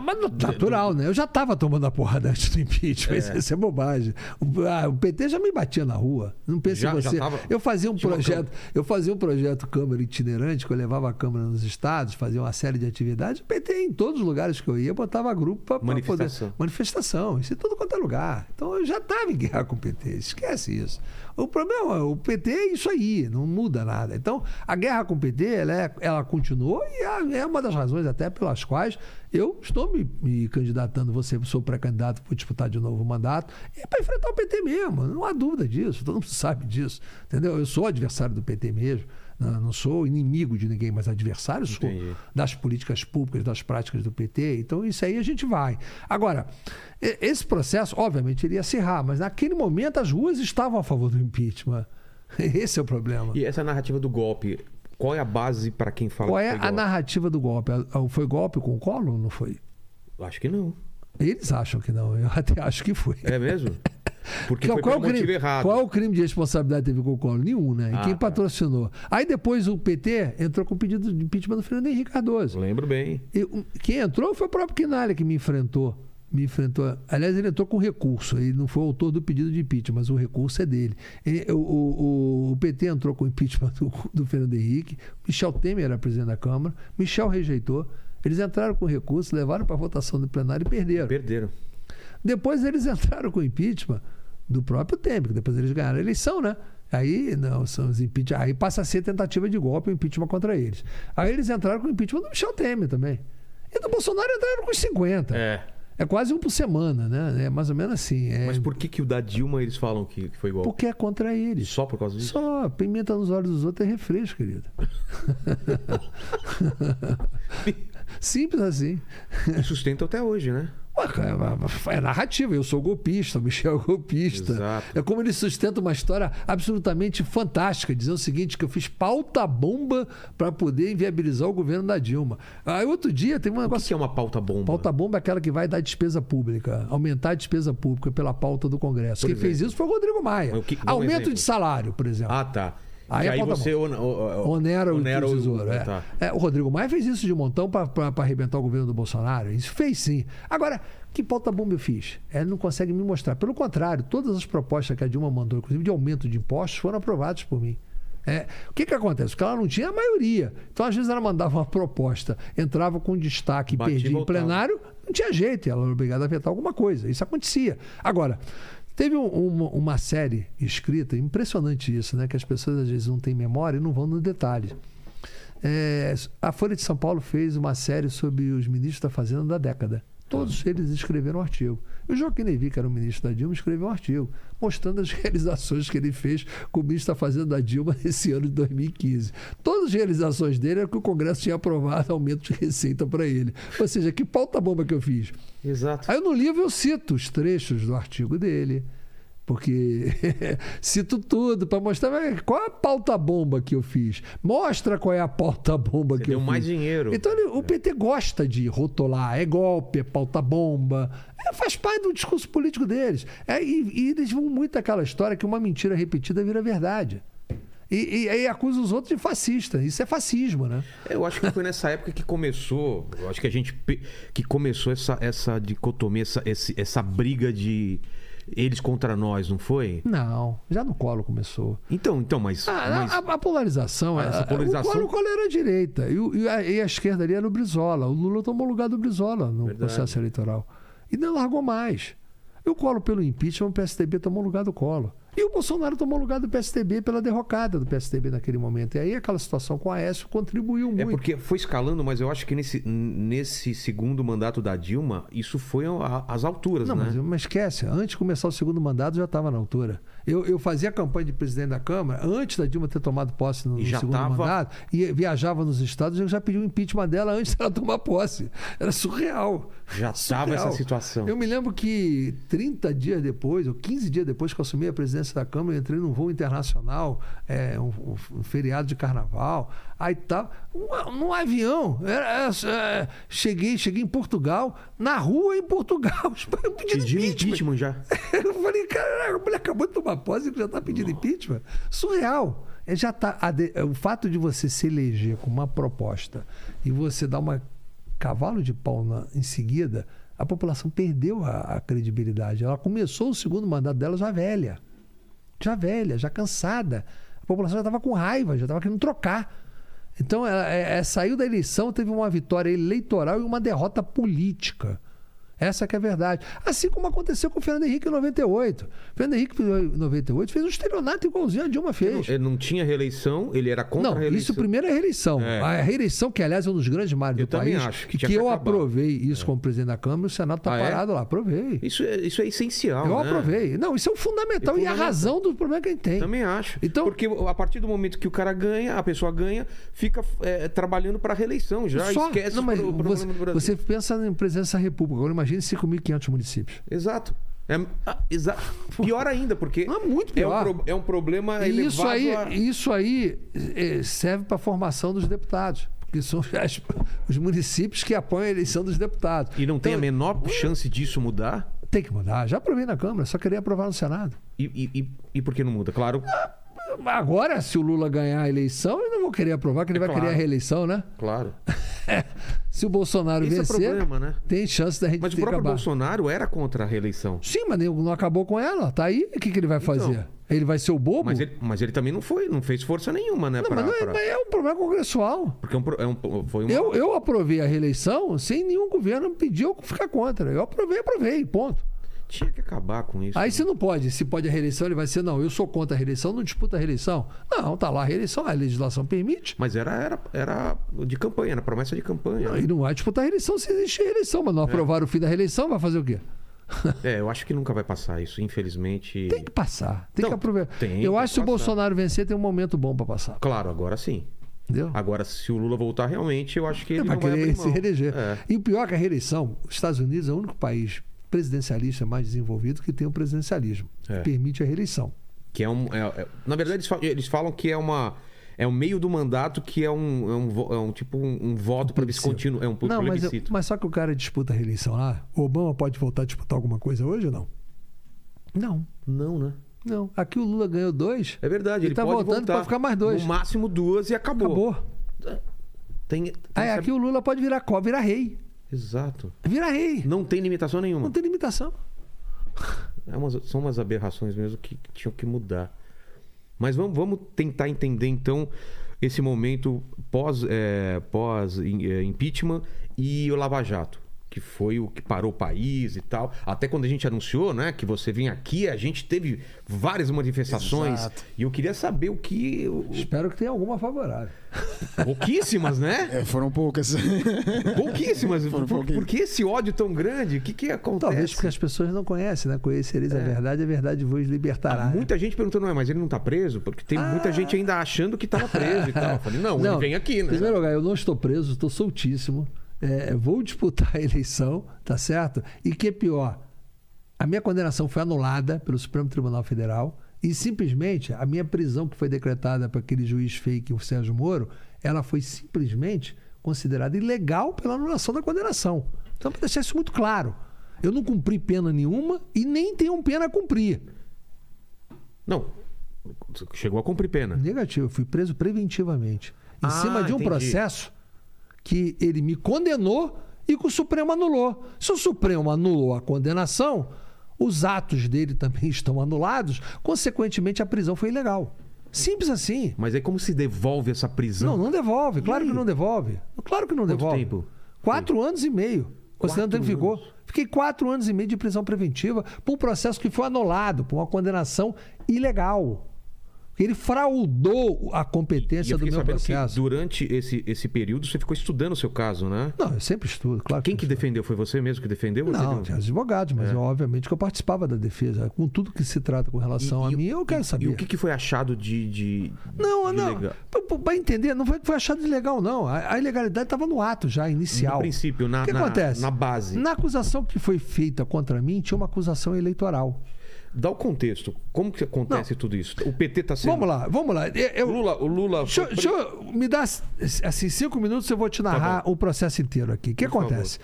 mas natural, né? Eu já estava tomando a porrada antes do impeachment. Isso, isso é bobagem. O, ah, o PT já me batia na rua. Não pense Já- em você. Eu fazia um Tinha projeto, eu fazia um projeto Câmara itinerante, que eu levava a Câmara nos estados, fazia uma série de atividades. O PT, em todos os lugares que eu ia, botava grupo para poder. Manifestação. Manifestação. Isso em todo quanto é lugar. Então eu já estava em guerra com o PT. Esquece isso. O problema, é, o PT é isso aí, não muda nada. Então, a guerra com o PT, ela, é- ela continuou e é- uma das razões até pelas quais eu estou me, me candidatando, você sou pré-candidato para disputar de novo o mandato, é para enfrentar o PT mesmo, não há dúvida disso, todo mundo sabe disso, entendeu? Eu sou adversário do PT mesmo, Não, não sou inimigo de ninguém, mas adversário sou Entendi. das políticas públicas, das práticas do PT. Então, isso aí a gente vai. Agora, esse processo, obviamente, iria acirrar, mas naquele momento as ruas estavam a favor do impeachment. Esse é o problema. E essa narrativa do golpe, qual é a base para quem fala Qual é a golpe? narrativa do golpe? A- a- Foi golpe com o colo ou não foi? Acho que não. Eles acham que não, eu até acho que foi. É mesmo? Porque Qual, foi qual crime, motivo errado. qual crime de responsabilidade teve com o Collor? Nenhum, né? E Ah, quem tá. patrocinou? Aí depois o PT entrou com o pedido de impeachment do Fernando Henrique Cardoso. Lembro bem. E, quem entrou foi o próprio Quinalha que me enfrentou. Me enfrentou. Aliás, ele entrou com recurso. Ele não foi o autor do pedido de impeachment, mas o recurso é dele. Ele- o, o- o- o PT entrou com o impeachment do, do Fernando Henrique. Michel Temer era presidente da Câmara. Michel rejeitou. Eles entraram com recurso, levaram para votação do plenário e perderam. Perderam. Depois eles entraram com o impeachment do próprio Temer, que depois eles ganharam a eleição, né? Aí não, são os impeachment, aí passa a ser tentativa de golpe o impeachment contra eles. Aí eles entraram com o impeachment do Michel Temer também. E do Bolsonaro entraram com os 50. É, É. quase um por semana, né? É mais ou menos assim. É, Mas por que, que o da Dilma eles falam que que foi golpe? Porque é contra eles. Só por causa disso? Só pimenta nos olhos dos outros é refresco, querido. Simples assim. E sustenta até hoje, né? Ué, cara, É narrativa, eu sou golpista, o Michel é golpista. Exato. É como ele sustenta uma história absolutamente fantástica, dizendo o seguinte: que eu fiz pauta bomba para poder inviabilizar o governo da Dilma. Aí outro dia teve um O que, negócio. que é uma pauta bomba? Pauta bomba é aquela que vai dar despesa pública, aumentar a despesa pública pela pauta do Congresso. Por Quem fez exemplo? isso foi o Rodrigo Maia. Que- um Aumento de salário, por exemplo. Ah, tá. Aí Aí, você on- o- o- Onera, onera o tesouro. é. Tá. É, o Rodrigo Maia fez isso de montão para arrebentar o governo do Bolsonaro. Isso fez sim. Agora, que pauta bomba eu fiz? Ele não consegue me mostrar. Pelo contrário, todas as propostas que a Dilma mandou, inclusive de aumento de impostos, foram aprovadas por mim. É, o que, que acontece? Porque ela não tinha a maioria. Então, às vezes, ela mandava uma proposta, entrava com destaque perdia em plenário, não tinha jeito, ela era obrigada a vetar alguma coisa. Isso acontecia. Agora, teve um- uma, uma série escrita, impressionante isso, né? Que as pessoas às vezes não têm memória e não vão no detalhe. É, a Folha de São Paulo fez uma série sobre os ministros da Fazenda da década. Todos eles escreveram um artigo. O Joaquim Levy, que era o ministro da Dilma, escreveu um artigo mostrando as realizações que ele fez com o ministro da Fazenda da Dilma nesse ano de 2015. Todas as realizações dele era que o Congresso tinha aprovado aumento de receita para ele. Ou seja, que pauta bomba que eu fiz. Exato. Aí no livro eu cito os trechos do artigo dele, porque cito tudo para mostrar qual é a pauta bomba que eu fiz. Mostra qual é a pauta bomba Você que eu deu fiz. mais dinheiro. Então ele- o PT gosta de rotular, é golpe, é pauta bomba, é, faz parte do discurso político deles. É, e, e eles vão muito aquela história que uma mentira repetida vira verdade. E, e aí acusa os outros de fascista. Isso é fascismo, né? Eu acho que foi nessa época que começou. Eu acho que a gente. que começou essa, essa dicotomia, essa, essa briga de eles contra nós, não foi? Não, já no colo começou. Então, então, mas. Ah, mas- a, a polarização, Ah, essa a- polarização- O Collor, o Collor era a direita e, e a, e a esquerda ali era o Brizola. O Lula tomou lugar do Brizola no Verdade. processo eleitoral. E não largou mais. E o Collor, pelo impeachment, o PSDB tomou lugar do Collor. E o Bolsonaro tomou o lugar do PSDB pela derrocada do PSDB naquele momento. E aí aquela situação com a Aécio contribuiu É muito. porque foi escalando, mas eu acho que nesse, nesse segundo mandato da Dilma, isso foi às alturas, Não, né? mas, mas esquece, antes de começar o segundo mandato já estava na altura. Eu, eu fazia campanha de presidente da Câmara antes da Dilma ter tomado posse no, no segundo tava- mandato e viajava nos estados e eu já pedi o impeachment dela antes dela tomar posse. Era surreal. Já estava essa situação. Eu me lembro que 30 dias depois, ou 15 dias depois que eu assumi a presidência da Câmara, eu entrei num voo internacional, é, um- um feriado de carnaval, aí tal, um, num avião. Era- é, cheguei, cheguei em Portugal, na rua em Portugal, pedindo Pediu impeachment. impeachment já. Eu falei, cara, a mulher acabou de tomar posse e já está pedindo impeachment. Surreal. É, já tá, de- o fato de você se eleger com uma proposta e você dar uma cavalo de pau na- em seguida, a população perdeu a, a credibilidade. Ela começou o segundo mandato dela já velha. Já velha, já cansada. A população já estava com raiva, já estava querendo trocar. Então, ela, é- é- saiu da eleição, teve uma vitória eleitoral e uma derrota política. Essa que é a verdade. Assim como aconteceu com o Fernando Henrique em 98. O Fernando Henrique em 98 fez um estelionato igualzinho a Dilma fez. Ele não tinha reeleição, ele era contra Não, a reeleição. isso primeiro é a reeleição. É. A reeleição, que aliás é um dos grandes males do país, acho que que que eu acabar. aprovei isso como presidente da Câmara, o Senado está Ah, é? parado lá. Aprovei. Isso é, isso é essencial. Eu né? aprovei. Não, isso é o fundamental É e a razão do problema que a gente tem. Também acho. Então- Porque a partir do momento que o cara ganha, a pessoa ganha, fica é, trabalhando para a reeleição já. Só- esquece não, mas o problema você, do Brasil. você pensa em presidência da República. Agora imagine 5.500 municípios. Exato. É, ah, exa- Pior ainda, porque é muito é um, pior. é um problema E isso elevado aí, a- isso aí eh, serve para a formação dos deputados. Porque são as- os municípios que apoiam a eleição dos deputados. E não tem a Então, menor chance disso mudar? Tem que mudar. Já aprovei na Câmara, só queria aprovar no Senado. E, e, e, e por que não muda? Claro, Agora, se o Lula ganhar a eleição, eu não vou querer aprovar, que ele É vai claro. querer a reeleição, né? claro. Se o Bolsonaro Esse é vencer, problema, né? tem chance da gente Mas o próprio acabar. Bolsonaro era contra a reeleição. Sim, mas não acabou com ela. Tá aí, o que, que ele vai fazer? Ele vai ser o bobo? Mas ele, mas ele também não foi, não fez força nenhuma, né? Não, pra- mas não é, pra- mas é um problema congressual. Porque é um, é um- foi uma... Eu, eu aprovei a reeleição sem nenhum governo me pediu ficar contra. Eu aprovei, aprovei, ponto. Tinha que acabar com isso. Aí se não pode, se pode a reeleição, ele vai ser, não, eu sou contra a reeleição, não disputa a reeleição. Não, tá lá a reeleição, a legislação permite. Mas era, era, era de campanha, era promessa de campanha. Não, e não vai disputar a reeleição se existe reeleição, É. mas não aprovar o fim da reeleição, vai fazer o quê? É, eu acho que nunca vai passar isso, infelizmente. Tem que passar, tem Não, que aproveitar. tem Eu acho que se o. Bolsonaro vencer, tem um momento bom para passar. Claro, agora sim. Entendeu? Agora, se o Lula voltar realmente, eu acho que ele Ele vai não vai querer abrir se reeleger. É. E o pior é que a reeleição, os Estados Unidos é o único país presidencialista mais desenvolvido que tem o presidencialismo, É. que permite a reeleição. Que é um. é- é- na verdade, eles falam, eles falam que é uma. É o meio do mandato que é um, é um, é um tipo um, um voto para Plebiscito. descontínuo. É um Não, mas, eu- mas só que o cara disputa a reeleição lá, o Obama pode voltar a disputar alguma coisa hoje ou não? Não, Não, né? não. Aqui o Lula ganhou dois. É verdade. Ele Ele tá pode voltando pra ficar mais dois. No máximo duas e acabou. Acabou. Tem, tem Aí essa- aqui o Lula pode virar co, virar rei. Exato. Virar rei. Não tem limitação nenhuma. Não tem limitação. É umas- são umas aberrações mesmo que, que tinham que mudar. Mas vamos, vamos tentar entender então esse momento pós, é, pós é, impeachment e o Lava Jato, que foi o que parou o país e tal. Até quando a gente anunciou, né, que você vinha aqui, a gente teve várias manifestações Exato. e eu queria saber o que o- Espero que tenha alguma favorável. pouquíssimas, né? É, foram poucas. Pouquíssimas. Foram Por, por que esse ódio tão grande? O que que acontece? Talvez porque as pessoas não conhecem, né? Conhecereis a verdade, a verdade vos libertará. Ah, muita gente perguntando, "Ué, mas ele não tá preso? Porque tem muita gente ainda achando que tava preso e tal. Eu falei, não, ele vem aqui, Em né? primeiro lugar, eu não estou preso, estou soltíssimo. É, vou disputar a eleição, tá certo? E que é pior, a minha condenação foi anulada pelo Supremo Tribunal Federal e simplesmente a minha prisão que foi decretada para aquele juiz fake, o Sérgio Moro, ela foi simplesmente considerada ilegal pela anulação da condenação. Então, para deixar isso muito claro, eu não cumpri pena nenhuma e nem tenho pena a cumprir. Não. Chegou a cumprir pena. Negativo, eu fui preso preventivamente. Em Ah, cima de um entendi. processo que ele me condenou e que o Supremo anulou. Se o Supremo anulou a condenação, os atos dele também estão anulados, consequentemente a prisão foi ilegal. Simples assim. Mas aí como se devolve essa prisão? Não, não devolve. Claro que não devolve. Claro que não Quanto devolve. tempo? Quatro anos e meio. Considerando que ficou. anos? Fiquei quatro anos e meio de prisão preventiva por um processo que foi anulado, por uma condenação ilegal. Ele fraudou a E competência do meu que processo. durante esse, esse período você ficou estudando o seu caso, né? Não, eu sempre estudo, claro. Quem que eu defendeu? Foi você mesmo que defendeu? Não, tinha advogados, mas É. eu, obviamente que eu participava da defesa. Com tudo que se trata com relação a E- mim, e- eu quero e- saber. E o que, que foi achado de. de Não, de não. Para entender, não foi, foi achado ilegal, não. A, a ilegalidade estava no ato já, inicial. No princípio, na, O que na, acontece? na base. Na acusação que foi feita contra mim, tinha uma acusação eleitoral. Dá o contexto. Como que acontece tudo isso? O PT tá sendo. Vamos lá, vamos lá. Eu, Lula, o Lula. Deixa, foi- deixa eu- me dá assim, cinco minutos eu vou te narrar o processo inteiro aqui. O que Por acontece?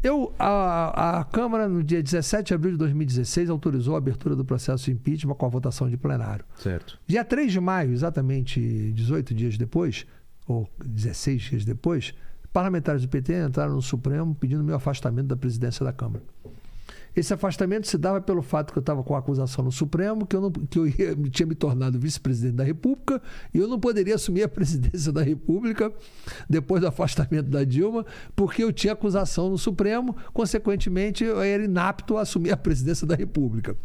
Eu, a, a Câmara, no dia 17 de abril de 2016, autorizou a abertura do processo de impeachment com a votação de plenário. Certo. Dia 3 de maio, exatamente 18 dias depois, ou 16 dias depois, parlamentares do PT entraram no Supremo pedindo meu afastamento da presidência da Câmara. Esse afastamento se dava pelo fato que eu estava com a acusação no Supremo, que eu, não, que eu ia, tinha me tornado vice-presidente da República e eu não poderia assumir a presidência da República depois do afastamento da Dilma, porque eu tinha acusação no Supremo, consequentemente eu era inapto a assumir a presidência da República.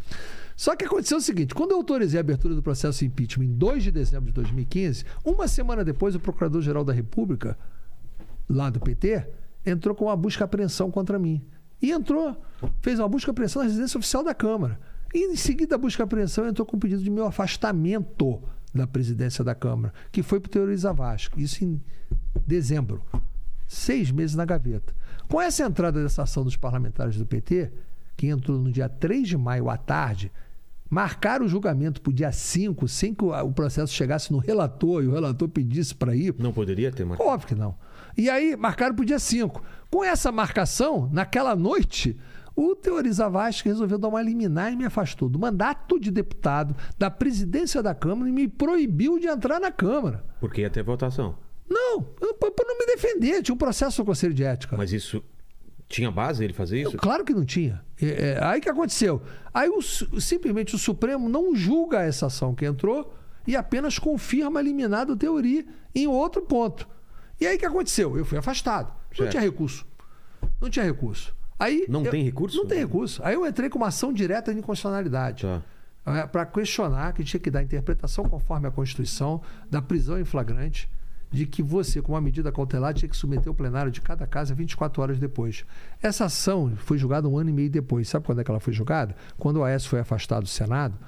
Só que aconteceu o seguinte: quando eu autorizei a abertura do processo de impeachment em 2 de dezembro de 2015, uma semana depois, o Procurador-Geral da República, lá do PT, entrou com uma busca apreensão contra mim. E entrou, fez uma busca apreensão na residência oficial da Câmara. E em seguida a busca apreensão entrou com um pedido de meu afastamento da presidência da Câmara, que foi para o Teori Zavascki. Isso em dezembro. Seis meses na gaveta. Com essa entrada dessa ação dos parlamentares do PT, que entrou no dia 3 de maio à tarde, marcar o julgamento para o dia 5, sem que o processo chegasse no relator e o relator pedisse para ir. Não poderia ter marcado? Óbvio que não. E aí marcaram para o dia 5. Com essa marcação, naquela noite, o Teoriza Vasco resolveu dar uma liminar e me afastou do mandato de deputado, da presidência da Câmara e me proibiu de entrar na Câmara. Porque ia ter votação. Não, para não me defender, tinha um processo no Conselho de Ética. Mas isso tinha base ele fazer isso? Claro que não tinha. É, é, aí que aconteceu? Aí o, simplesmente o Supremo não julga essa ação que entrou e apenas confirma a liminar do teoria em outro ponto. E aí que aconteceu? Eu fui afastado. Certo. Não tinha recurso. Não tinha recurso. Aí, não eu, tem recurso? Não tem recurso. Aí eu entrei com uma ação direta de inconstitucionalidade. Tá. É, para questionar que tinha que dar interpretação conforme a Constituição da prisão em flagrante de que você, com uma medida cautelar, tinha que submeter o plenário de cada casa 24 horas depois. Essa ação foi julgada um ano e meio depois. Sabe quando é que ela foi julgada? Quando o AS foi afastado do Senado,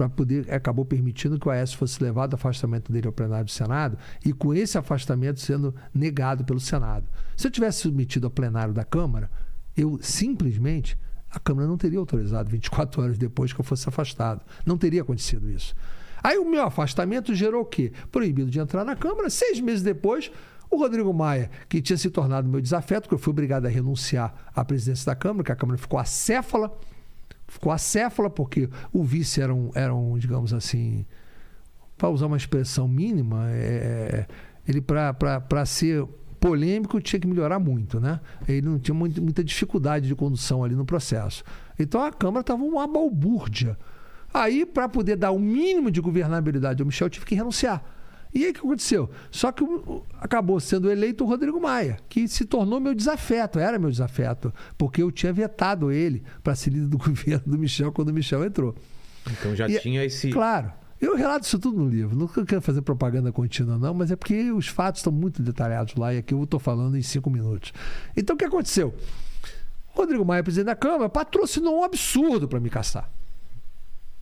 para poder acabou permitindo que o AS fosse levado afastamento dele ao plenário do Senado e com esse afastamento sendo negado pelo Senado. Se eu tivesse submetido ao plenário da Câmara, eu simplesmente a Câmara não teria autorizado 24 horas depois que eu fosse afastado. Não teria acontecido isso. Aí o meu afastamento gerou o quê? Proibido de entrar na Câmara. Seis meses depois, o Rodrigo Maia, que tinha se tornado meu desafeto, que eu fui obrigado a renunciar à presidência da Câmara, que a Câmara ficou acéfala, ficou acéfala porque o vice era um, era um digamos assim, para usar uma expressão mínima, é, ele para ser polêmico tinha que melhorar muito, né? Ele não tinha muita dificuldade de condução ali no processo. Então a Câmara estava uma balbúrdia. Aí, para poder dar o mínimo de governabilidade ao Michel, eu tive que renunciar. E aí o que aconteceu? Só que acabou sendo eleito o Rodrigo Maia, que se tornou meu desafeto, era meu desafeto, porque eu tinha vetado ele para ser líder do governo do Michel quando o Michel entrou. Então já e, tinha esse. Claro. Eu relato isso tudo no livro. Não quero fazer propaganda contínua, não, mas é porque os fatos estão muito detalhados lá e aqui eu estou falando em cinco minutos. Então o que aconteceu? Rodrigo Maia, presidente da Câmara, patrocinou um absurdo para me caçar.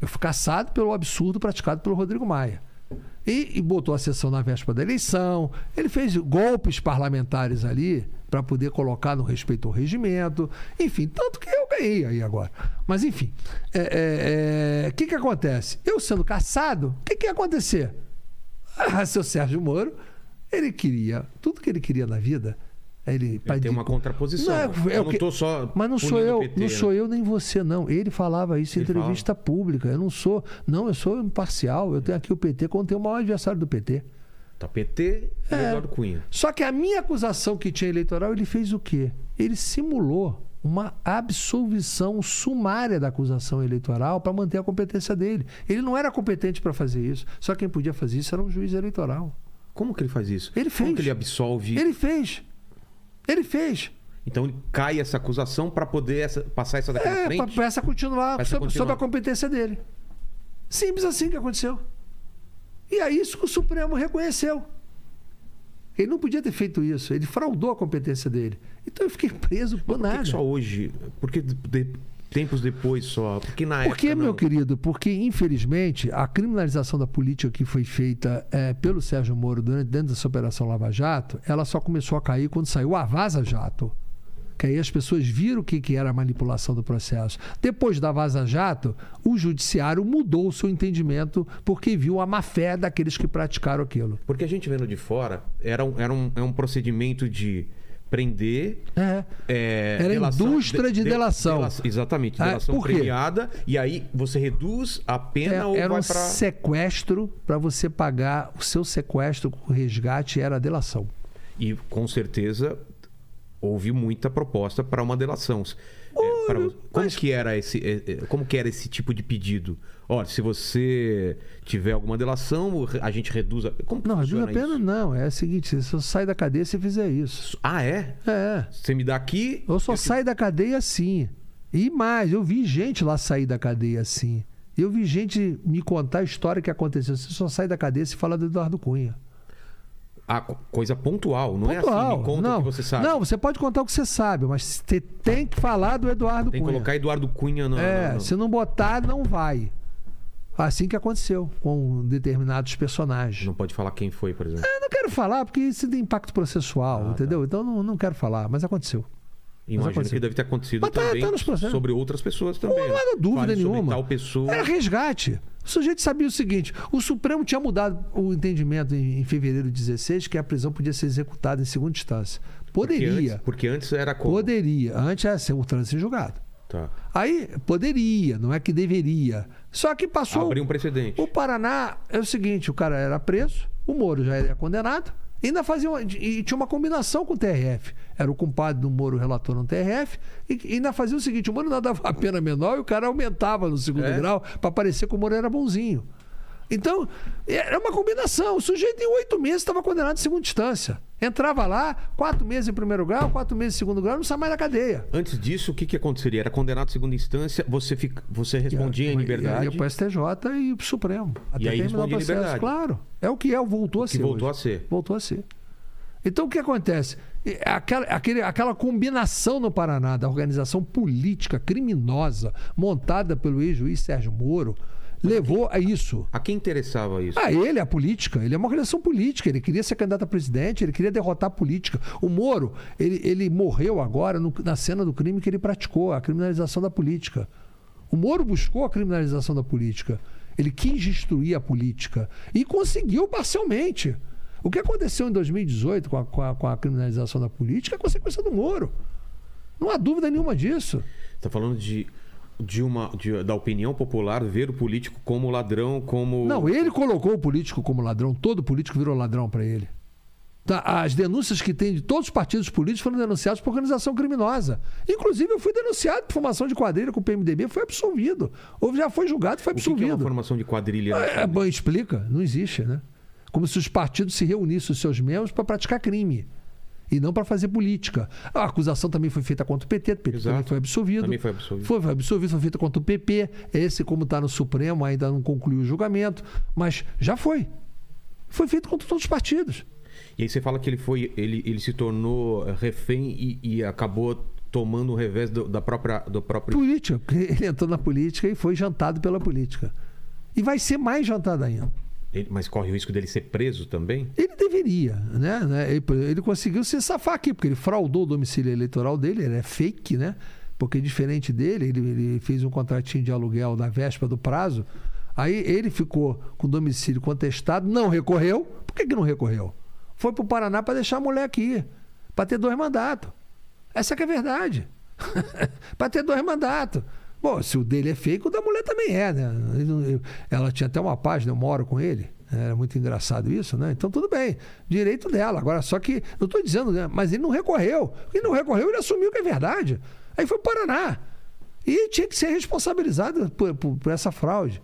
Eu fui caçado pelo absurdo praticado pelo Rodrigo Maia. E, e, botou a sessão na véspera da eleição. Ele fez golpes parlamentares ali para poder colocar no respeito ao regimento. Enfim, tanto que eu ganhei aí agora. Mas, enfim, o é, é, é, que, que acontece? Eu sendo caçado, o que, que ia acontecer? Ah, seu Sérgio Moro, ele queria, tudo que ele queria na vida ele, ele tem uma contraposição. Não, é, eu não estou só. Mas não sou eu, PT, não né? sou eu nem você, não. Ele falava isso em entrevista fala. pública. Eu não sou. Não, eu sou imparcial. Eu tenho aqui o PT quando tem o maior adversário do PT. Tá PT e é. Eduardo Cunha. Só que a minha acusação que tinha eleitoral, ele fez o quê? Ele simulou uma absolvição sumária da acusação eleitoral para manter a competência dele. Ele não era competente para fazer isso. Só quem podia fazer isso era um juiz eleitoral. Como que ele faz isso? Ele fez. Como que ele absolve? Ele fez. Ele fez. Então cai essa acusação para poder essa, passar essa daqui é, frente? Para essa continuar sobre, continuar sobre a competência dele. Simples assim que aconteceu. E é isso que o Supremo reconheceu. Ele não podia ter feito isso. Ele fraudou a competência dele. Então eu fiquei preso por Mas por nada. Que só hoje? Porque tempos depois só? Porque na Por que, meu querido? Porque, infelizmente, a criminalização da política que foi feita é, pelo Sérgio Moro durante, dentro dessa Operação Lava Jato, ela só começou a cair quando saiu a Vaza Jato. Que aí as pessoas viram o que, que era a manipulação do processo. Depois da Vaza Jato, o judiciário mudou o seu entendimento porque viu a má fé daqueles que praticaram aquilo. Porque a gente vendo de fora, era um, era um, é um procedimento de prender. É. É, Era delação, indústria de, de delação. delação. Exatamente, é, delação é, premiada. E aí você reduz a pena é, ou era vai um pra... sequestro para você pagar o seu sequestro com resgate era a delação. E com certeza houve muita proposta para uma delação. Pra você. Como mas- que era esse, eh, eh, como que era esse tipo de pedido? Olha, se você tiver alguma delação, a gente reduz a... Como Não, funciona a pena isso? não. É o seguinte, você só sai da cadeia se fizer isso. Ah, é? É. Você me dá aqui... Eu só te- saio da cadeia assim. E mais, eu vi gente lá sair da cadeia assim. Eu vi gente me contar a história que aconteceu. Você só sai da cadeia se fala do Eduardo Cunha. Ah, co- coisa pontual, não é assim, Pontual. me conta não, o que você sabe. Não, você pode contar o que você sabe, mas você tem que falar do Eduardo Tem que Cunha. colocar Eduardo Cunha no... É, no- se não botar, não vai. Assim que aconteceu com determinados personagens. Não pode falar quem foi, por exemplo. Eu não quero falar porque isso tem impacto processual, Ah, tá. entendeu? Então não, não quero falar, mas aconteceu. Imagino aconteceu. que deve ter acontecido Mas tá- também tá sobre outras pessoas também. Não né? há dúvida Fale sobre nenhuma. tal pessoa... Era resgate. O sujeito sabia o seguinte: o Supremo tinha mudado o entendimento em, em fevereiro de 16 que a prisão podia ser executada em segunda instância. Porque Poderia. antes, porque antes era como? Poderia. Antes era ser um trânsito julgado. Tá. Aí, poderia, não é que deveria. Só que passou. Abriu um precedente. O Paraná é o seguinte: o cara era preso, o Moro já era condenado, e ainda fazia uma- e tinha uma combinação com o TRF. Era o compadre do Moro relator no TRF, e e ainda fazia o seguinte: o Moro ainda dava uma pena menor e o cara aumentava no segundo É? grau para parecer que o Moro era bonzinho. Então, era uma combinação. O sujeito, em oito meses, estava condenado em segunda instância. Entrava lá, quatro meses em primeiro grau, quatro meses em segundo grau, não sai mais da cadeia. Antes disso, o que, que aconteceria? Era condenado em segunda instância, você, fica, você respondia em liberdade, Ia para o STJ e o Supremo. Até aí terminar o respondia em liberdade. Claro. É o que é, voltou a ser. voltou hoje. a ser. Voltou a ser. Então o que acontece? Aquela, aquele- aquela combinação no Paraná da organização política criminosa montada pelo ex-juiz Sérgio Moro levou a isso. A quem interessava isso? Ah, ele, a política, ele é uma organização política, ele queria ser candidato a presidente, ele queria derrotar a política. O Moro, ele, ele morreu agora no- na cena do crime que ele praticou, a criminalização da política. O Moro buscou a criminalização da política. Ele quis destruir a política e conseguiu parcialmente. O que aconteceu em 2018 com a, com a- com a criminalização da política é consequência do Moro. Não há dúvida nenhuma disso. Você tá falando de, de uma, de- da opinião popular ver o político como ladrão, como. Não, ele colocou o político como ladrão, todo político virou ladrão para ele. Tá, As denúncias que tem de todos os partidos políticos foram denunciados por organização criminosa. Inclusive, eu fui denunciado por formação de quadrilha com o PMDB, foi absolvido. Ou já foi julgado, foi O que, que é uma absolvido. formação de quadrilha? É, bom, explica, não existe, né? Como se os partidos se reunissem os seus membros para praticar crime. E não para fazer política. A acusação também foi feita contra o PT, o PT Exato. também foi absolvido. Também foi absolvido. Foi, foi absolvido, foi feita contra o PP. Esse, como está no Supremo, ainda não concluiu o julgamento. Mas já foi. Foi feito contra todos os partidos. E aí você fala que ele foi. Ele, ele se tornou refém e, e acabou tomando o revés do, da própria, do próprio. Política. porque Ele entrou na política e foi jantado pela política. E vai ser mais jantado ainda. Ele- mas corre o risco dele ser preso também? Ele deveria, né? né? Ele, ele conseguiu se safar aqui, porque ele fraudou o domicílio eleitoral dele, ele é fake, né? Porque diferente dele, ele, ele fez um contratinho de aluguel na véspera do prazo. Aí ele ficou com o domicílio contestado, não recorreu. Por que, que não recorreu? Foi para o Paraná para deixar a mulher aqui, para ter dois mandatos. Essa que é a verdade. para ter dois mandatos. Bom, se o dele é fake, o da mulher também é, né? Ela tinha até uma página, eu moro com ele. Era muito engraçado isso, né? Então tudo bem, direito dela. Agora, só que, não estou dizendo, né? mas ele não recorreu. Ele não recorreu, ele assumiu que é verdade. Aí foi para o Paraná. E tinha que ser responsabilizado por, por- por essa fraude.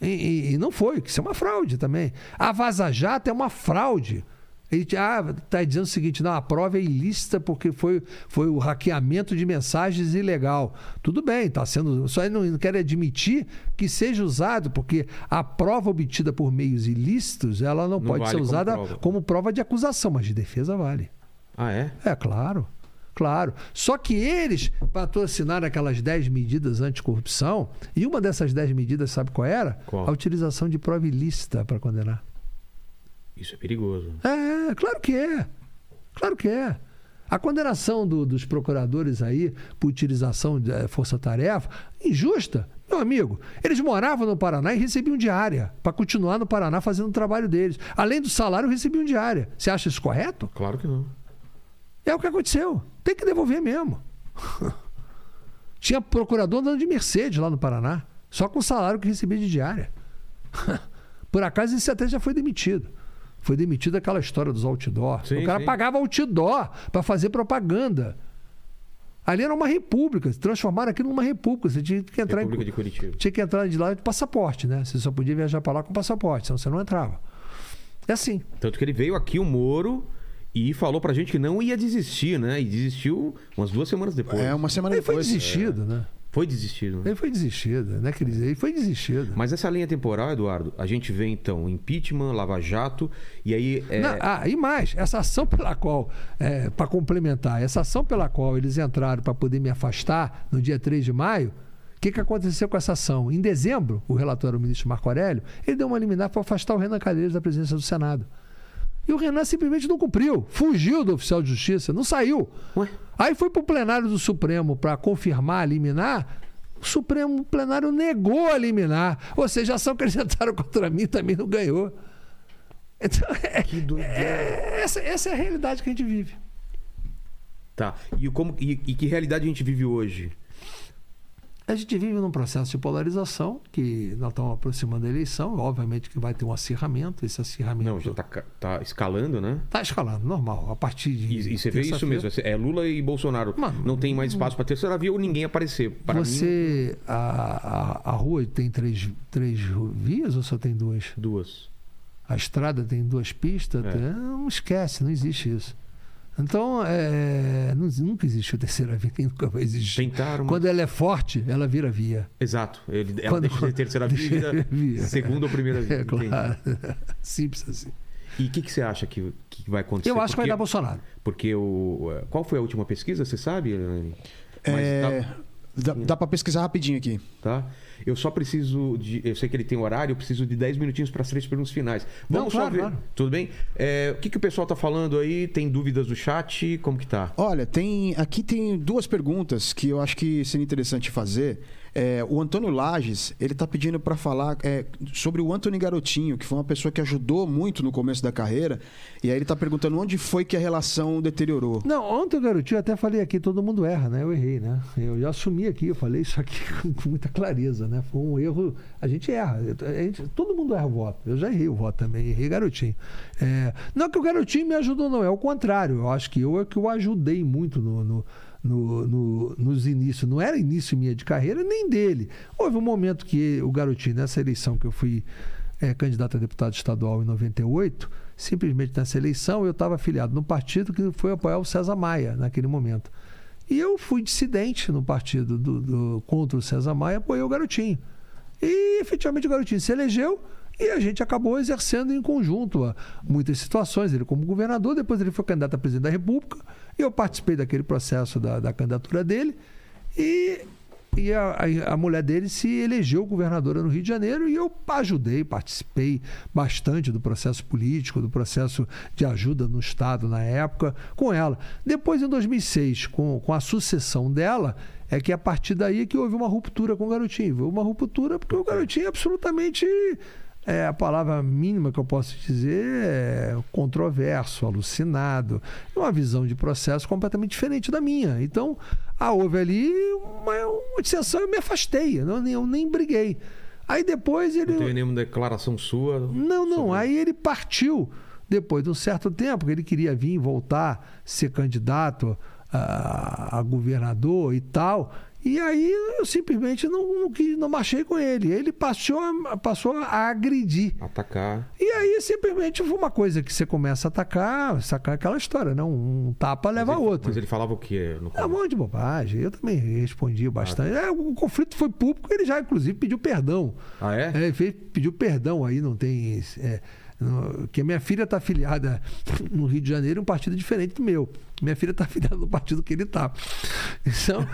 E, e- e não foi, que isso é uma fraude também. A Vaza Jato é uma fraude. Ele está dizendo o seguinte: não, a prova é ilícita porque foi, foi o hackeamento de mensagens ilegal. Tudo bem, está sendo. Só não, não quer admitir que seja usado, porque a prova obtida por meios ilícitos ela não, Não pode vale ser como usada prova. como prova de acusação, mas de defesa vale. Ah, é? É claro, claro. Só que eles patrocinaram aquelas 10 medidas anticorrupção, e uma dessas 10 medidas, sabe qual era? Qual? A utilização de prova ilícita para condenar. Isso é perigoso. É, claro que é. Claro que é. A condenação do- dos procuradores aí por utilização de eh, força-tarefa, injusta. Meu amigo, eles moravam no Paraná e recebiam diária para continuar no Paraná fazendo o trabalho deles. Além do salário, recebiam diária. Você acha isso correto? Claro que não. É o que aconteceu. Tem que devolver mesmo. Tinha procurador andando de Mercedes lá no Paraná, só com o salário que recebia de diária. Por acaso esse até já foi demitido. Foi demitido aquela história dos outdoor. Sim, o cara sim. pagava outdoor para fazer propaganda. Ali era uma república, transformaram aquilo numa república. Você tinha que entrar República em, de Curitiba. tinha que entrar de lá de passaporte, né? Você só podia viajar para lá com passaporte, senão você não entrava. É assim. Tanto que ele veio aqui, o Moro, e falou pra gente que não ia desistir, né? E desistiu umas duas semanas depois. É uma semana Ele foi depois. desistido, né? Foi desistido, né? Ele foi desistido, né, Cris? Ele foi desistido. Mas essa linha temporal, Eduardo, a gente vê então impeachment, Lava Jato, e aí. é, Não, ah, e mais, essa ação pela qual, para complementar, essa ação pela qual eles entraram para poder me afastar no dia 3 de maio, o que, que aconteceu com essa ação? Em dezembro, o relator, o ministro Marco Aurélio, ele deu uma liminar para afastar o Renan Calheiros da presidência do Senado. E o Renan simplesmente não cumpriu, fugiu do oficial de justiça, não saiu. Ué? Aí foi para o plenário do Supremo para confirmar a liminar. O Supremo Plenário negou a liminar. Ou seja, a ação que eles entraram contra mim também não ganhou. Então, é, Que doideira. é- essa, essa é a realidade que a gente vive. Tá. E, como, e, e que realidade a gente vive hoje? A gente vive num processo de polarização, que nós estamos aproximando da eleição, obviamente que vai ter um acirramento, esse acirramento Não, já tá, ca- tá escalando, né? está escalando, normal, a partir de. E, e você vê isso mesmo. É Lula e Bolsonaro. Não tem mais espaço pra terceira via ou ninguém aparecer. Para mim, Você. a, a, a rua tem três, três vias ou só tem duas? duas. A estrada tem duas pistas? É. não esquece, não existe isso. Então, é, não- nunca existiu terceira via, nunca vai existir. Tentaram. Quando ela é forte, ela vira via. Exato. Ele, ela Quando- deixa de terceira via, vira Via. segunda ou primeira via. É claro. Simples assim. E o que, que você acha que, que vai acontecer? Eu acho que vai Porque- dar Bolsonaro. Porque o. Qual foi a última pesquisa, você sabe? É, tá- dá, dá pra pesquisar rapidinho aqui. tá? Eu só preciso de. Eu sei que ele tem horário, eu preciso de 10 minutinhos para as três perguntas finais. Vamos Não, só claro, ver. claro. Tudo bem? É, o que, que o pessoal tá falando aí? Tem dúvidas do chat? Como que tá? Olha, tem aqui tem duas perguntas que eu acho que seria interessante fazer. É, o Antônio Lages, ele está pedindo para falar é, sobre o Antônio Garotinho, que foi uma pessoa que ajudou muito no começo da carreira. E aí ele está perguntando onde foi que a relação deteriorou. Não, ontem, garotinho, eu até falei aqui, todo mundo erra, né? Eu errei, né? Eu já assumi aqui, eu falei isso aqui com muita clareza, né? Foi um erro. A gente erra. A gente- todo mundo erra o voto. Eu já errei o voto também, errei garotinho. É, não que o garotinho me ajudou, não. É o contrário. Eu acho que eu é que o ajudei muito no. no no- no- nos inícios, não era início minha de carreira, nem dele. Houve um momento que o garotinho, nessa eleição que eu fui é, candidato a deputado estadual em 98, simplesmente nessa eleição eu estava afiliado no partido que foi apoiar o César Maia naquele momento. E eu fui dissidente no partido do, do- contra o César Maia, apoiei o garotinho. E efetivamente o garotinho se elegeu e a gente acabou exercendo em conjunto muitas situações. Ele como governador, depois ele foi candidato a presidente da República, eu participei daquele processo da, da candidatura dele. E, e a, a- mulher dele se elegeu governadora no Rio de Janeiro e eu ajudei, participei bastante do processo político, do processo de ajuda no Estado na época com ela. Depois, em 2006, com, com a sucessão dela, é que a partir daí que houve uma ruptura com o garotinho. Houve uma ruptura porque o garotinho é absolutamente. É, a palavra mínima que eu posso dizer é controverso, alucinado, uma visão de processo completamente diferente da minha. Então, ah, houve ali uma, uma dissensão, eu me afastei, eu, nem, eu nem briguei. Aí depois ele. Não teve nenhuma declaração sua? Não, não. sobre- Aí ele partiu depois de um certo tempo, que ele queria vir voltar, ser candidato a, a governador e tal. E aí eu simplesmente não, não, não marchei com ele. Ele passou, a- passou a agredir. Atacar. E aí simplesmente foi uma coisa que você começa a atacar, sacar aquela história, né? Um tapa leva mas a ele, outro. Mas ele falava o quê? No É um monte de bobagem. Eu também respondi bastante. Ah, É, o conflito foi público, ele já, inclusive, pediu perdão. Ah, é? É, ele pediu perdão aí, não tem. é, no- que a minha filha está afiliada no Rio de Janeiro, um partido diferente do meu. Minha filha está afiliada no partido que ele está. Então,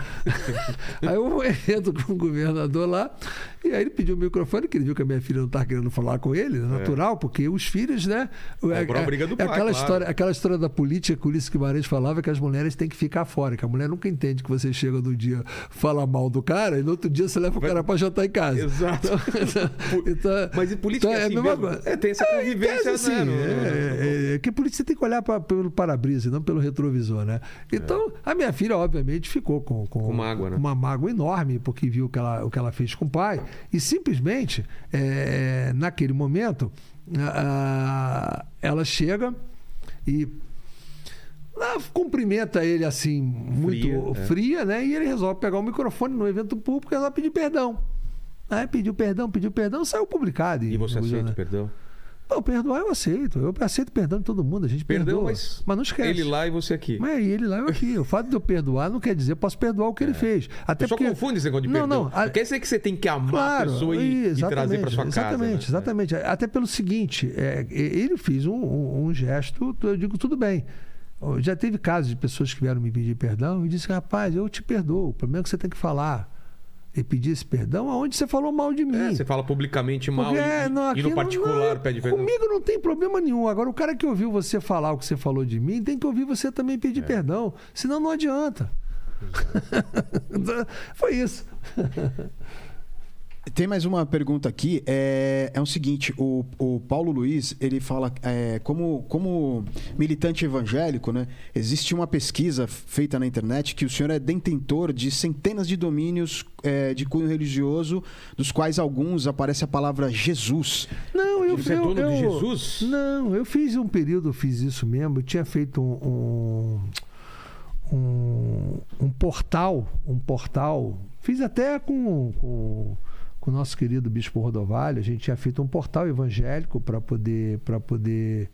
aí eu entro com o governador lá, e aí ele pediu o microfone, que ele viu que a minha filha não estava querendo falar com ele, é natural, porque os filhos, né? É por uma briga do pai, aquela, claro. história, aquela história da política que o Ulisses Guimarães falava que as mulheres têm que ficar fora, que a mulher nunca entende que você chega no dia, fala mal do cara, e no outro dia você leva o cara para jantar em casa. Exato. Então, Mas e política é então assim a mesma mesmo? É, tem essa convivência, né, É, é, é, que política você tem que olhar pra, pelo para-brisa e não pelo retrovisor, né? Então, a minha filha, obviamente, ficou com, com, Com mágoa, né? uma mágoa enorme, porque viu o que ela, o que ela fez com o pai. E simplesmente, é, naquele momento, a- a- ela chega e ela cumprimenta ele assim, muito Fria, fria, é. né? E ele resolve pegar o microfone no evento público e resolve pedir perdão. Aí pediu perdão, pediu perdão, saiu publicado. E você no aceita o perdão? Não, perdoar eu aceito. Eu aceito perdão de todo mundo. A gente Perdão, perdoa. mas, não esquece. ele lá e você aqui. Mas é ele lá e eu aqui. O fato de eu perdoar não quer dizer eu posso perdoar o que ele fez. Até É. Só porque... confunde esse negócio de não, perdão. Não, a- Quer dizer que você tem que amar Claro, a pessoa e, e trazer para sua casa. exatamente, né? exatamente. Até pelo seguinte, é, ele fez um, um- um gesto, eu digo tudo bem. Já teve casos de pessoas que vieram me pedir perdão e disse, rapaz, eu te perdoo. O problema é que você tem que falar e pedir esse perdão aonde você falou mal de mim. É, você fala publicamente mal Porque, e, é, não, e no particular não, pede perdão. Comigo não tem problema nenhum. Agora, o cara que ouviu você falar o que você falou de mim, tem que ouvir você também É. pedir perdão. Senão não adianta. Foi isso. Tem mais uma pergunta aqui. É, é o seguinte: o, o Paulo Luiz ele fala, é, como, como militante evangélico, né? Existe uma pesquisa feita na internet que o senhor é detentor de centenas de domínios é, de cunho religioso, dos quais alguns aparece a palavra Jesus. Não, eu Você é eu, dono de eu- Jesus? Não, eu fiz um período, eu fiz isso mesmo. Eu tinha feito um, um, um, um portal, um portal. Fiz até com, com, com o nosso querido Bispo Rodovalho. A gente tinha feito um portal evangélico para poder, para poder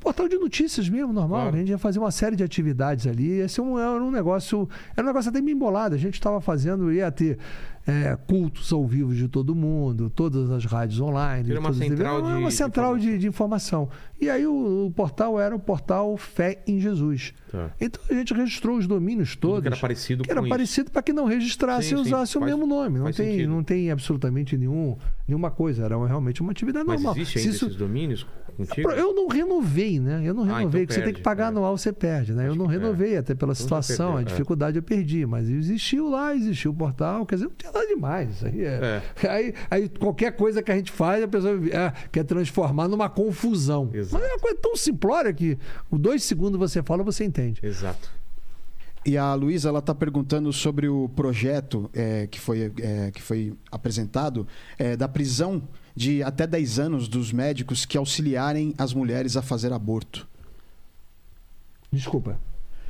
portal de notícias mesmo, normal. Claro. A gente ia fazer uma série de atividades ali. Esse é um- era um negócio, era um negócio até bem embolado. A gente estava fazendo, ia ter é, cultos ao vivo de todo mundo, todas as rádios online. Era uma central TV, de- uma central de, de informação. E aí o, o portal era o portal Fé em Jesus. Tá. Então a gente registrou os domínios todos. que era parecido que era parecido para que não registrasse Sim, e sim, usasse o faz- mesmo nome. Não tem, sentido. não tem absolutamente nenhum, nenhuma coisa. Era realmente uma atividade Mas normal. existe ainda isso- esses domínios contigo? eu não renovei, né? Eu não Ah, renovei, então porque você tem que perde, pagar é. anual, você perde, né? Eu Acho não que- renovei, até pela Então situação, perdeu, a é. dificuldade eu perdi, mas existiu lá, existiu o portal, quer dizer, não tinha nada demais. Aí, é... aí, aí qualquer coisa que a gente faz, a pessoa ah, quer transformar numa confusão. Exato. Mas é uma coisa tão simplória que dois segundos você fala, você entende. Exato. E a Luísa ela está perguntando sobre o projeto é, que, foi, é, que foi apresentado é, da prisão de até 10 anos dos médicos que auxiliarem as mulheres a fazer aborto. Desculpa.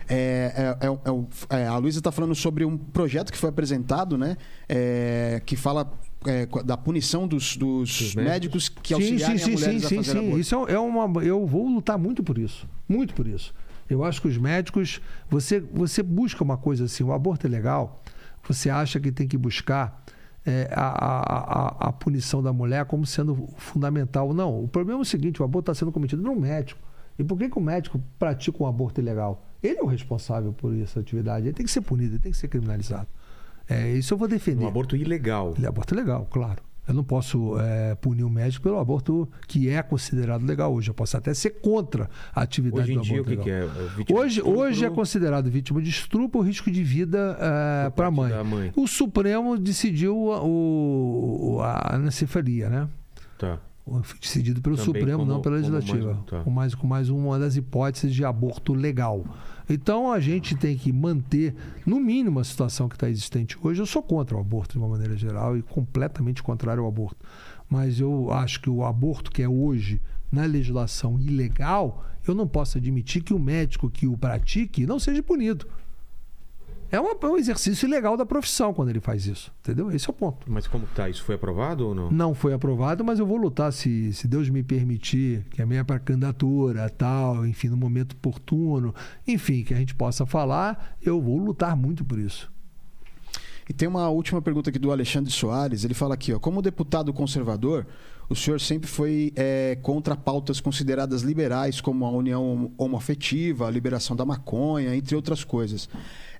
É, é- é- é é, a Luísa está falando sobre um projeto que foi apresentado, né? é, que fala é, da punição dos, dos médicos que auxiliarem sim, sim, as mulheres sim, sim, sim. aborto. Isso é uma. Eu vou lutar muito por isso. Muito por isso. Eu acho que os médicos. Você, você busca uma coisa assim, o aborto é legal, você acha que tem que buscar é, a, a, a, a punição da mulher como sendo fundamental. Não, o problema é o seguinte: o aborto está sendo cometido no médico. E por que, que o médico pratica um aborto ilegal? Ele é o responsável por essa atividade. Ele tem que ser punido, ele tem que ser criminalizado. É, isso eu vou defender. Um aborto ilegal. Ele é aborto legal, claro. Eu não posso é, punir o médico pelo aborto que é considerado legal hoje. Eu posso até ser contra a atividade Hoje em do dia, o aborto que, legal. que é? É Hoje, hoje é considerado vítima de estupro o risco de vida Por para a mãe. mãe. O Supremo decidiu a, o, a anencefalia, né? Tá. Foi decidido pelo Também Supremo, como- não pela mais Legislativa. um, tá. com, mais, com mais uma das hipóteses de aborto legal. Então a gente tem que manter, no mínimo, a situação que está existente hoje. Eu sou contra o aborto de uma maneira geral e completamente contrário ao aborto. Mas eu acho que o aborto que é hoje na legislação ilegal, eu não posso admitir que o médico que o pratique não seja punido. É é um exercício ilegal da profissão quando ele faz isso. Entendeu? Esse é o ponto. Mas como tá? Isso foi aprovado ou não? Não foi aprovado, mas eu vou lutar se, se Deus me permitir, que a minha para candidatura, tal, enfim, no momento oportuno, enfim, que a gente possa falar, eu vou lutar muito por isso. E tem uma última pergunta aqui do Alexandre Soares. Ele fala aqui, ó, como deputado conservador, o senhor sempre foi é, contra pautas consideradas liberais, como a união homoafetiva, a liberação da maconha, entre outras coisas.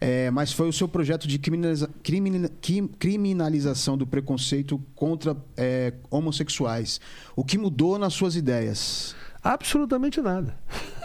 É, mas foi o seu projeto de criminaliza- criminalização do preconceito contra é, homossexuais. O que mudou nas suas ideias? Absolutamente nada.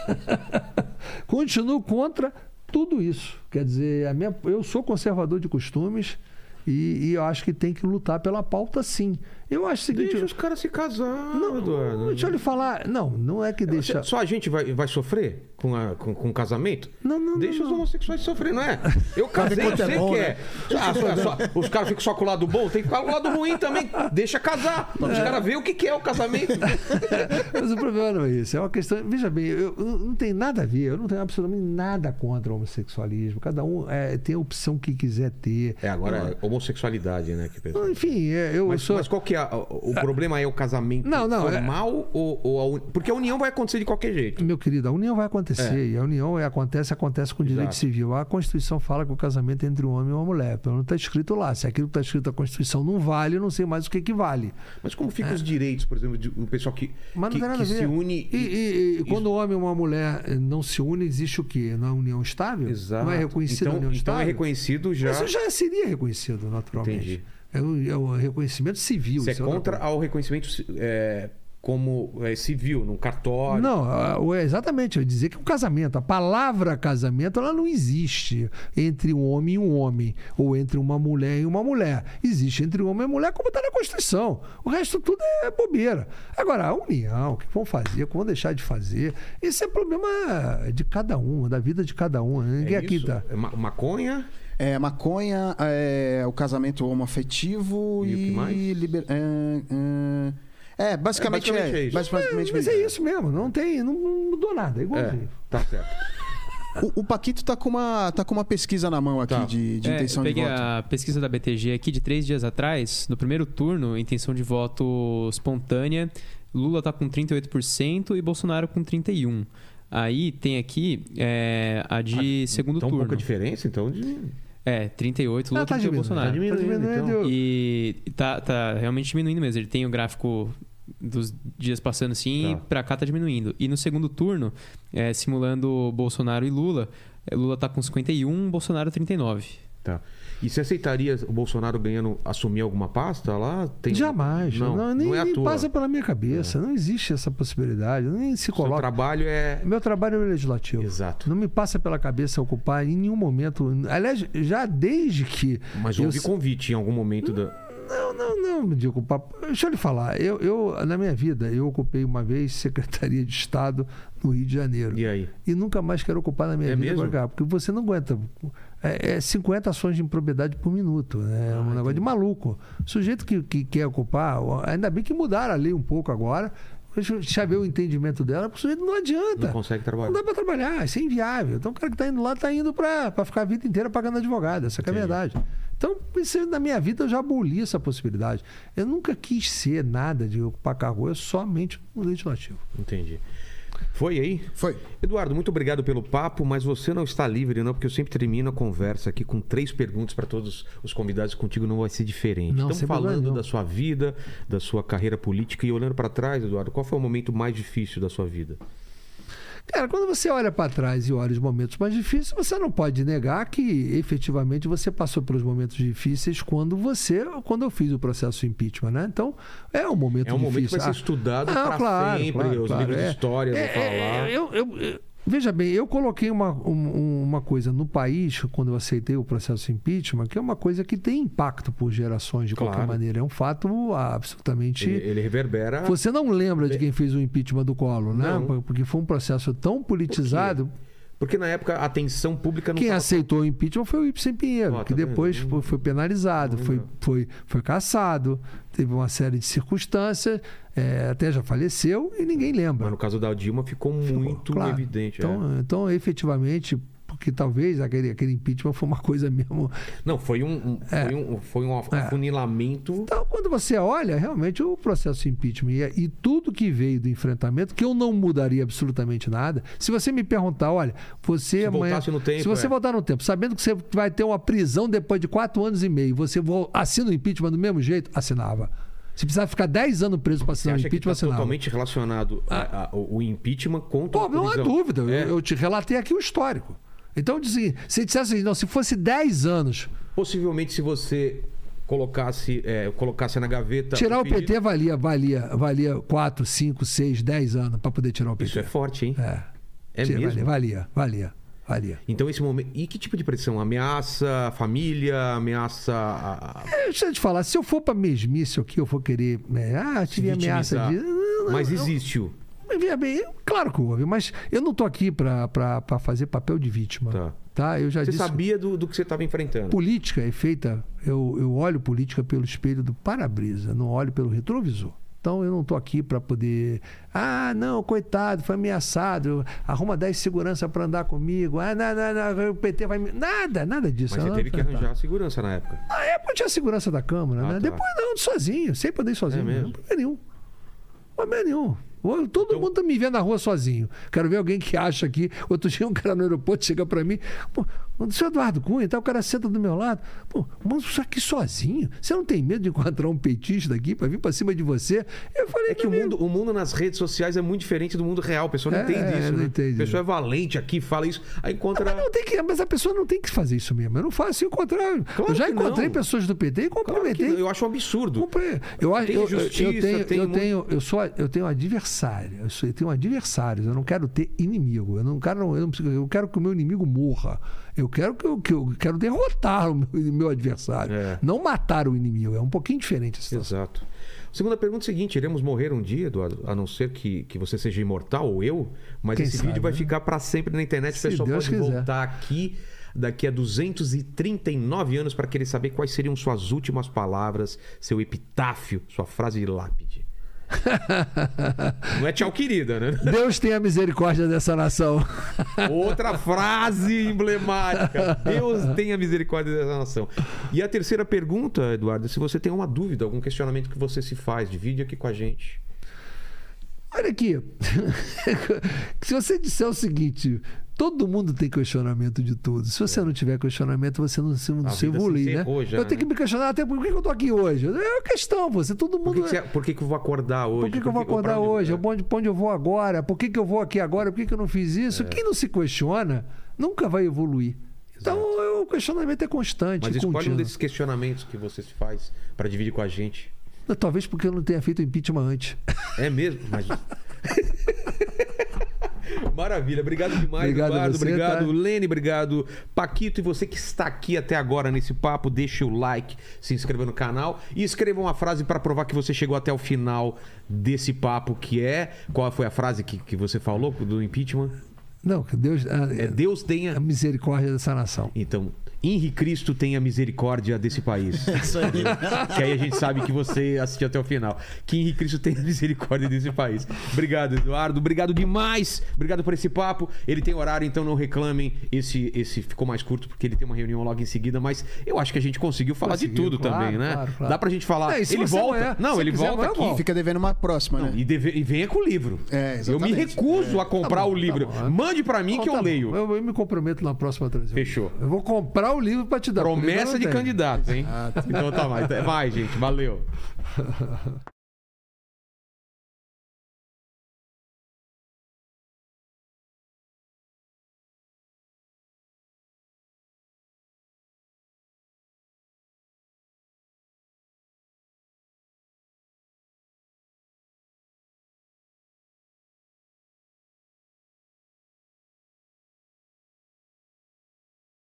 Continuo contra tudo isso. Quer dizer, minha, eu sou conservador de costumes E, e eu acho que tem que lutar pela pauta, sim. Eu acho o seguinte. Deixa os caras se casar, não, Eduardo. deixa eu lhe falar. Não, não é que deixa. Só a gente vai, vai sofrer com, a, com, com o casamento? Não, não, Deixa não, os não. homossexuais sofrer, não é? Eu casei, quanto é você bom, quer. Ah, só- só- os caras ficam só com o lado bom, tem que ficar com o lado ruim também. Deixa casar. Os caras veem o que, que é o casamento. Mas o problema não é isso. É uma questão. Veja bem, eu, eu não tem nada a ver. Eu não tenho absolutamente nada contra o homossexualismo. Cada um é, tem a opção que quiser ter. É, agora é homossexualidade, né? Que pensa. Enfim, é, eu Mas, sou. mas qual que é? A- o o problema é o casamento Não, não, é- formal ou, ou a. Porque a união vai acontecer de qualquer jeito. Meu querido, a união vai acontecer. É. E a união é, acontece, acontece com direito Exato. civil. A Constituição fala que o casamento é entre um homem e uma mulher. Pelo menos está escrito lá. Se aquilo que está escrito na Constituição não vale, eu não sei mais o que, que vale. Mas como ficam os direitos, por exemplo, de um pessoal que, É. Mas não que, que a ver. se une. E, e- e quando o homem e uma mulher não se unem, existe o quê? Não é união estável? Exato. Não é reconhecida então, a união então estável? é reconhecido já. Isso já seria reconhecido, naturalmente. Entendi. É o, é reconhecimento civil. Você é isso outra contra ao reconhecimento é, como é, civil, num cartório. Não, é exatamente. Eu ia dizer que o casamento, a palavra casamento, ela não existe entre um homem e um homem, ou entre uma mulher e uma mulher. Existe entre um homem e mulher, como está na Constituição. O resto tudo é bobeira. Agora, a união, o que vão fazer, o que vão deixar de fazer, esse é problema de cada um, da vida de cada um. Ninguém é aqui isso? tá. É ma- maconha. É, maconha, é, o casamento homoafetivo E o e. que mais? liber- é, é, é, basicamente É, é. basicamente é isso. basicamente Mas é isso mesmo, não tem, não, não mudou nada, é É, igualzinho. tá certo. O, o Paquito tá com, uma, tá com uma pesquisa na mão aqui Tá. de, de É, intenção eu de peguei voto. a pesquisa da BTG aqui de três dias atrás. No primeiro turno, intenção de voto espontânea. Lula tá com 38% e Bolsonaro com 31%. Aí tem aqui é, a de segundo Então, turno. pouca diferença, então, de. É, 38 Lula, Ah, tá 38 diminuindo, Bolsonaro. tá diminuindo, Tá então. E tá, tá realmente diminuindo mesmo. Ele tem o gráfico dos dias passando assim Tá. e pra cá tá diminuindo. E no segundo turno, é, simulando Bolsonaro e Lula, é, Lula tá com 51, Bolsonaro 39. Tá. E você aceitaria o Bolsonaro ganhando, assumir alguma pasta lá? Tem... Jamais. Não, Não, nem, não é nem passa pela minha cabeça. Não existe essa possibilidade. Nem se Seu coloca. trabalho é. Meu trabalho é legislativo. Exato. Não me passa pela cabeça ocupar em nenhum momento. Aliás, já desde que. Mas eu houve s- convite em algum momento da. Não, não, não, de ocupar. Deixa eu lhe falar. Eu, eu, na minha vida, eu ocupei uma vez Secretaria de Estado no Rio de Janeiro. E aí? E nunca mais quero ocupar na minha É vida mesmo? cá, porque você não aguenta. É, é 50 ações de impropriedade por minuto. né? É Ah, um negócio de maluco. O sujeito que, que quer ocupar, ainda bem que mudaram a lei um pouco agora. Deixa ver o entendimento dela, porque o sujeito não adianta. Não consegue Não trabalhar. dá para trabalhar, isso é inviável. Então o cara que está indo lá está indo para ficar a vida inteira pagando advogado, essa que é a verdade. Então, isso, na minha vida eu já aboli essa possibilidade. Eu nunca quis ser nada de ocupar cargo, eu somente no legislativo. Entendi. Foi aí? Foi. Eduardo, muito obrigado pelo papo, mas você não está livre, não, porque eu sempre termino a conversa aqui com três perguntas para todos os convidados. Contigo não vai ser diferente. Não, Estamos falando nenhum. da sua vida, da sua carreira política e olhando para trás, Eduardo, qual foi o momento mais difícil da sua vida? Cara, quando você olha para trás e olha os momentos mais difíceis, você não pode negar que efetivamente você passou pelos momentos difíceis quando você, quando eu fiz o processo de impeachment, né? Então, é um momento É um momento que difícil. vai ser Ah, estudado não, para claro, sempre, claro, os claro, livros é. de história vão É, falar. é, eu- eu- eu- veja bem, eu coloquei uma, um- uma coisa no país, quando eu aceitei o processo de impeachment, que é uma coisa que tem impacto por gerações, de qualquer Claro. maneira. É um fato absolutamente. Ele, ele reverbera. Você não lembra de quem fez o impeachment do Collor, né? Não. Porque foi um processo tão politizado. Porque na época a atenção pública não Quem tava- aceitou o impeachment foi o Ibsen Pinheiro, tá que depois foi, foi penalizado, foi, foi, foi caçado, teve uma série de circunstâncias, é, até já faleceu e ninguém lembra. Mas no caso da Dilma ficou Ficou, muito claro. evidente. é. Então, então, efetivamente, porque talvez aquele, aquele impeachment foi uma coisa mesmo. Não, foi um, um- É. foi um, foi um É. afunilamento. Então, quando você olha, realmente o processo de impeachment e, e tudo que veio do enfrentamento, que eu não mudaria absolutamente nada. Se você me perguntar, olha, você Se amanhã. no tempo, se você é. voltar no tempo, sabendo que você vai ter uma prisão depois de quatro anos e meio, você vo- assina o impeachment do mesmo jeito? Assinava. Se precisar ficar 10 anos preso para Você assinar o impeachment, está assinava. totalmente relacionado a- a- o impeachment contra Pô, não há dúvida. Eu- É. Eu, te relatei aqui o histórico. Então, se dissesse assim, não, se fosse 10 anos, Possivelmente, se você colocasse, é, colocasse na gaveta. tirar o PT valia, valia, valia 4, 5, 6, 10 anos para poder tirar o PT. Isso é forte, hein? É. É Tira, mesmo? Valia, valia, valia. Ali. Então, esse momento. E que tipo de pressão? Ameaça a família? Ameaça. A... É, Deixa eu te falar, se eu for pra mesmice aqui, eu for querer. né, ah, tive ameaça de. vitimizar. Não, não, Mas não. existe o. Mas veja bem, claro que houve, mas eu não tô aqui pra fazer papel de vítima. Tá. Tá? Eu já Você disse. sabia do, do que você estava enfrentando. Política é feita, eu, eu olho política pelo espelho do para-brisa, não olho pelo retrovisor. Então eu não estou aqui para poder. Ah, não, coitado, foi ameaçado. Arruma 10 segurança para andar comigo. Ah, não, não, não, o PT vai me. Nada, nada disso. Mas você teve que enfrentar. arranjar a segurança na época. Na época tinha a segurança da Câmara, Ah, né? tá. Depois não, sozinho. Sempre andei sozinho. É mesmo? Não problema nenhum. Problema nenhum. Todo Então- mundo tá me vendo na rua sozinho. Quero ver alguém que acha aqui. Outro dia um cara no aeroporto chega pra mim. Pô, o seu Eduardo Cunha, tá? o cara senta do meu lado. Pô, mas você aqui sozinho? Você não tem medo de encontrar um petista aqui pra vir pra cima de você? Eu falei, É que o "Meu mundo, o mundo nas redes sociais é muito diferente do mundo real. A pessoa não É, entende isso, não né? entende. A pessoa é valente aqui, fala isso, aí encontra. Mas, não tem que, mas a pessoa não tem que fazer isso mesmo. Eu não faço o contrário. Claro eu já encontrei não. pessoas do PT e Claro cumprimentei. não, eu acho um absurdo. Comprei. Eu, Tem eu, eu- justiça, eu tenho, tem eu, muito- tenho, eu, sou, eu tenho adversário. Eu, sou, eu tenho adversários. Eu não quero ter inimigo. Eu não quero, eu não eu quero que o meu inimigo morra. Eu quero que eu, que eu quero derrotar o meu, meu adversário. É. Não matar o inimigo. É um pouquinho diferente a situação. Exato. Segunda pergunta é a seguinte: iremos morrer um dia, Eduardo, a não ser que, que você seja imortal ou eu, mas Quem esse sabe, vídeo vai né? ficar para sempre na internet. Se o pessoal Deus pode quiser. voltar aqui daqui a 239 anos para querer saber quais seriam suas últimas palavras, seu epitáfio, sua frase de lápide. Não é tchau, querida, né? Deus tenha misericórdia dessa nação. Outra frase emblemática. Deus tenha misericórdia dessa nação. E a terceira pergunta, Eduardo, é se você tem uma dúvida, algum questionamento que você se faz, divide aqui com a gente. Olha aqui. Se você disser o seguinte. Todo mundo tem questionamento de tudo. Se você não tiver questionamento, você não se, não se evolui, né? já, eu tenho né? que me questionar até por que que eu tô aqui hoje. É uma questão, você. Todo Por mundo. que, que, você- por que que eu vou acordar hoje? Por que, que eu vou acordar onde- hoje? Onde, pra onde eu vou agora? Por que, que eu vou aqui agora? Por que, que eu não fiz É. isso? Quem não se questiona nunca vai evoluir. Então, o questionamento é constante. Mas escolhe um contínuo. desses questionamentos que você se faz para dividir com a gente. Talvez porque eu não tenha feito impeachment antes. É mesmo? Mas... Maravilha, obrigado demais, Obrigado Eduardo. você, obrigado, tá? Lene, obrigado, Paquito. E você que está aqui até agora nesse papo, deixa o like, se inscreva no canal e escreva uma frase para provar que você chegou até o final desse papo, que é. Qual foi a frase que, que você falou do impeachment? Não, que Deus. A, É Deus tenha. a misericórdia dessa nação. Então, Henri Cristo tenha misericórdia desse país. Isso aí. que aí a gente sabe que você assistiu até o final. Que Henri Cristo tenha misericórdia desse país. Obrigado, Eduardo. Obrigado demais. Obrigado por esse papo. Ele tem horário, então não reclamem. Esse, esse ficou mais curto porque ele tem uma reunião logo em seguida, mas eu acho que a gente conseguiu falar de Conseguiu, tudo claro, também, né? claro, claro. Dá pra gente falar. É, ele volta. amanhã- não, ele quiser, volta aqui. Fica devendo uma próxima, Não, né? e, deve- e venha com o livro. É, eu me exatamente. recuso a comprar Tá bom, o tá livro. bom. Mande pra mim Então, que eu tá leio. Eu, eu me comprometo na próxima trazer. Fechou. Eu vou comprar o livro pra te dar. Promessa de tenho. candidato, hein? Então tá mais. Vai, gente. Valeu.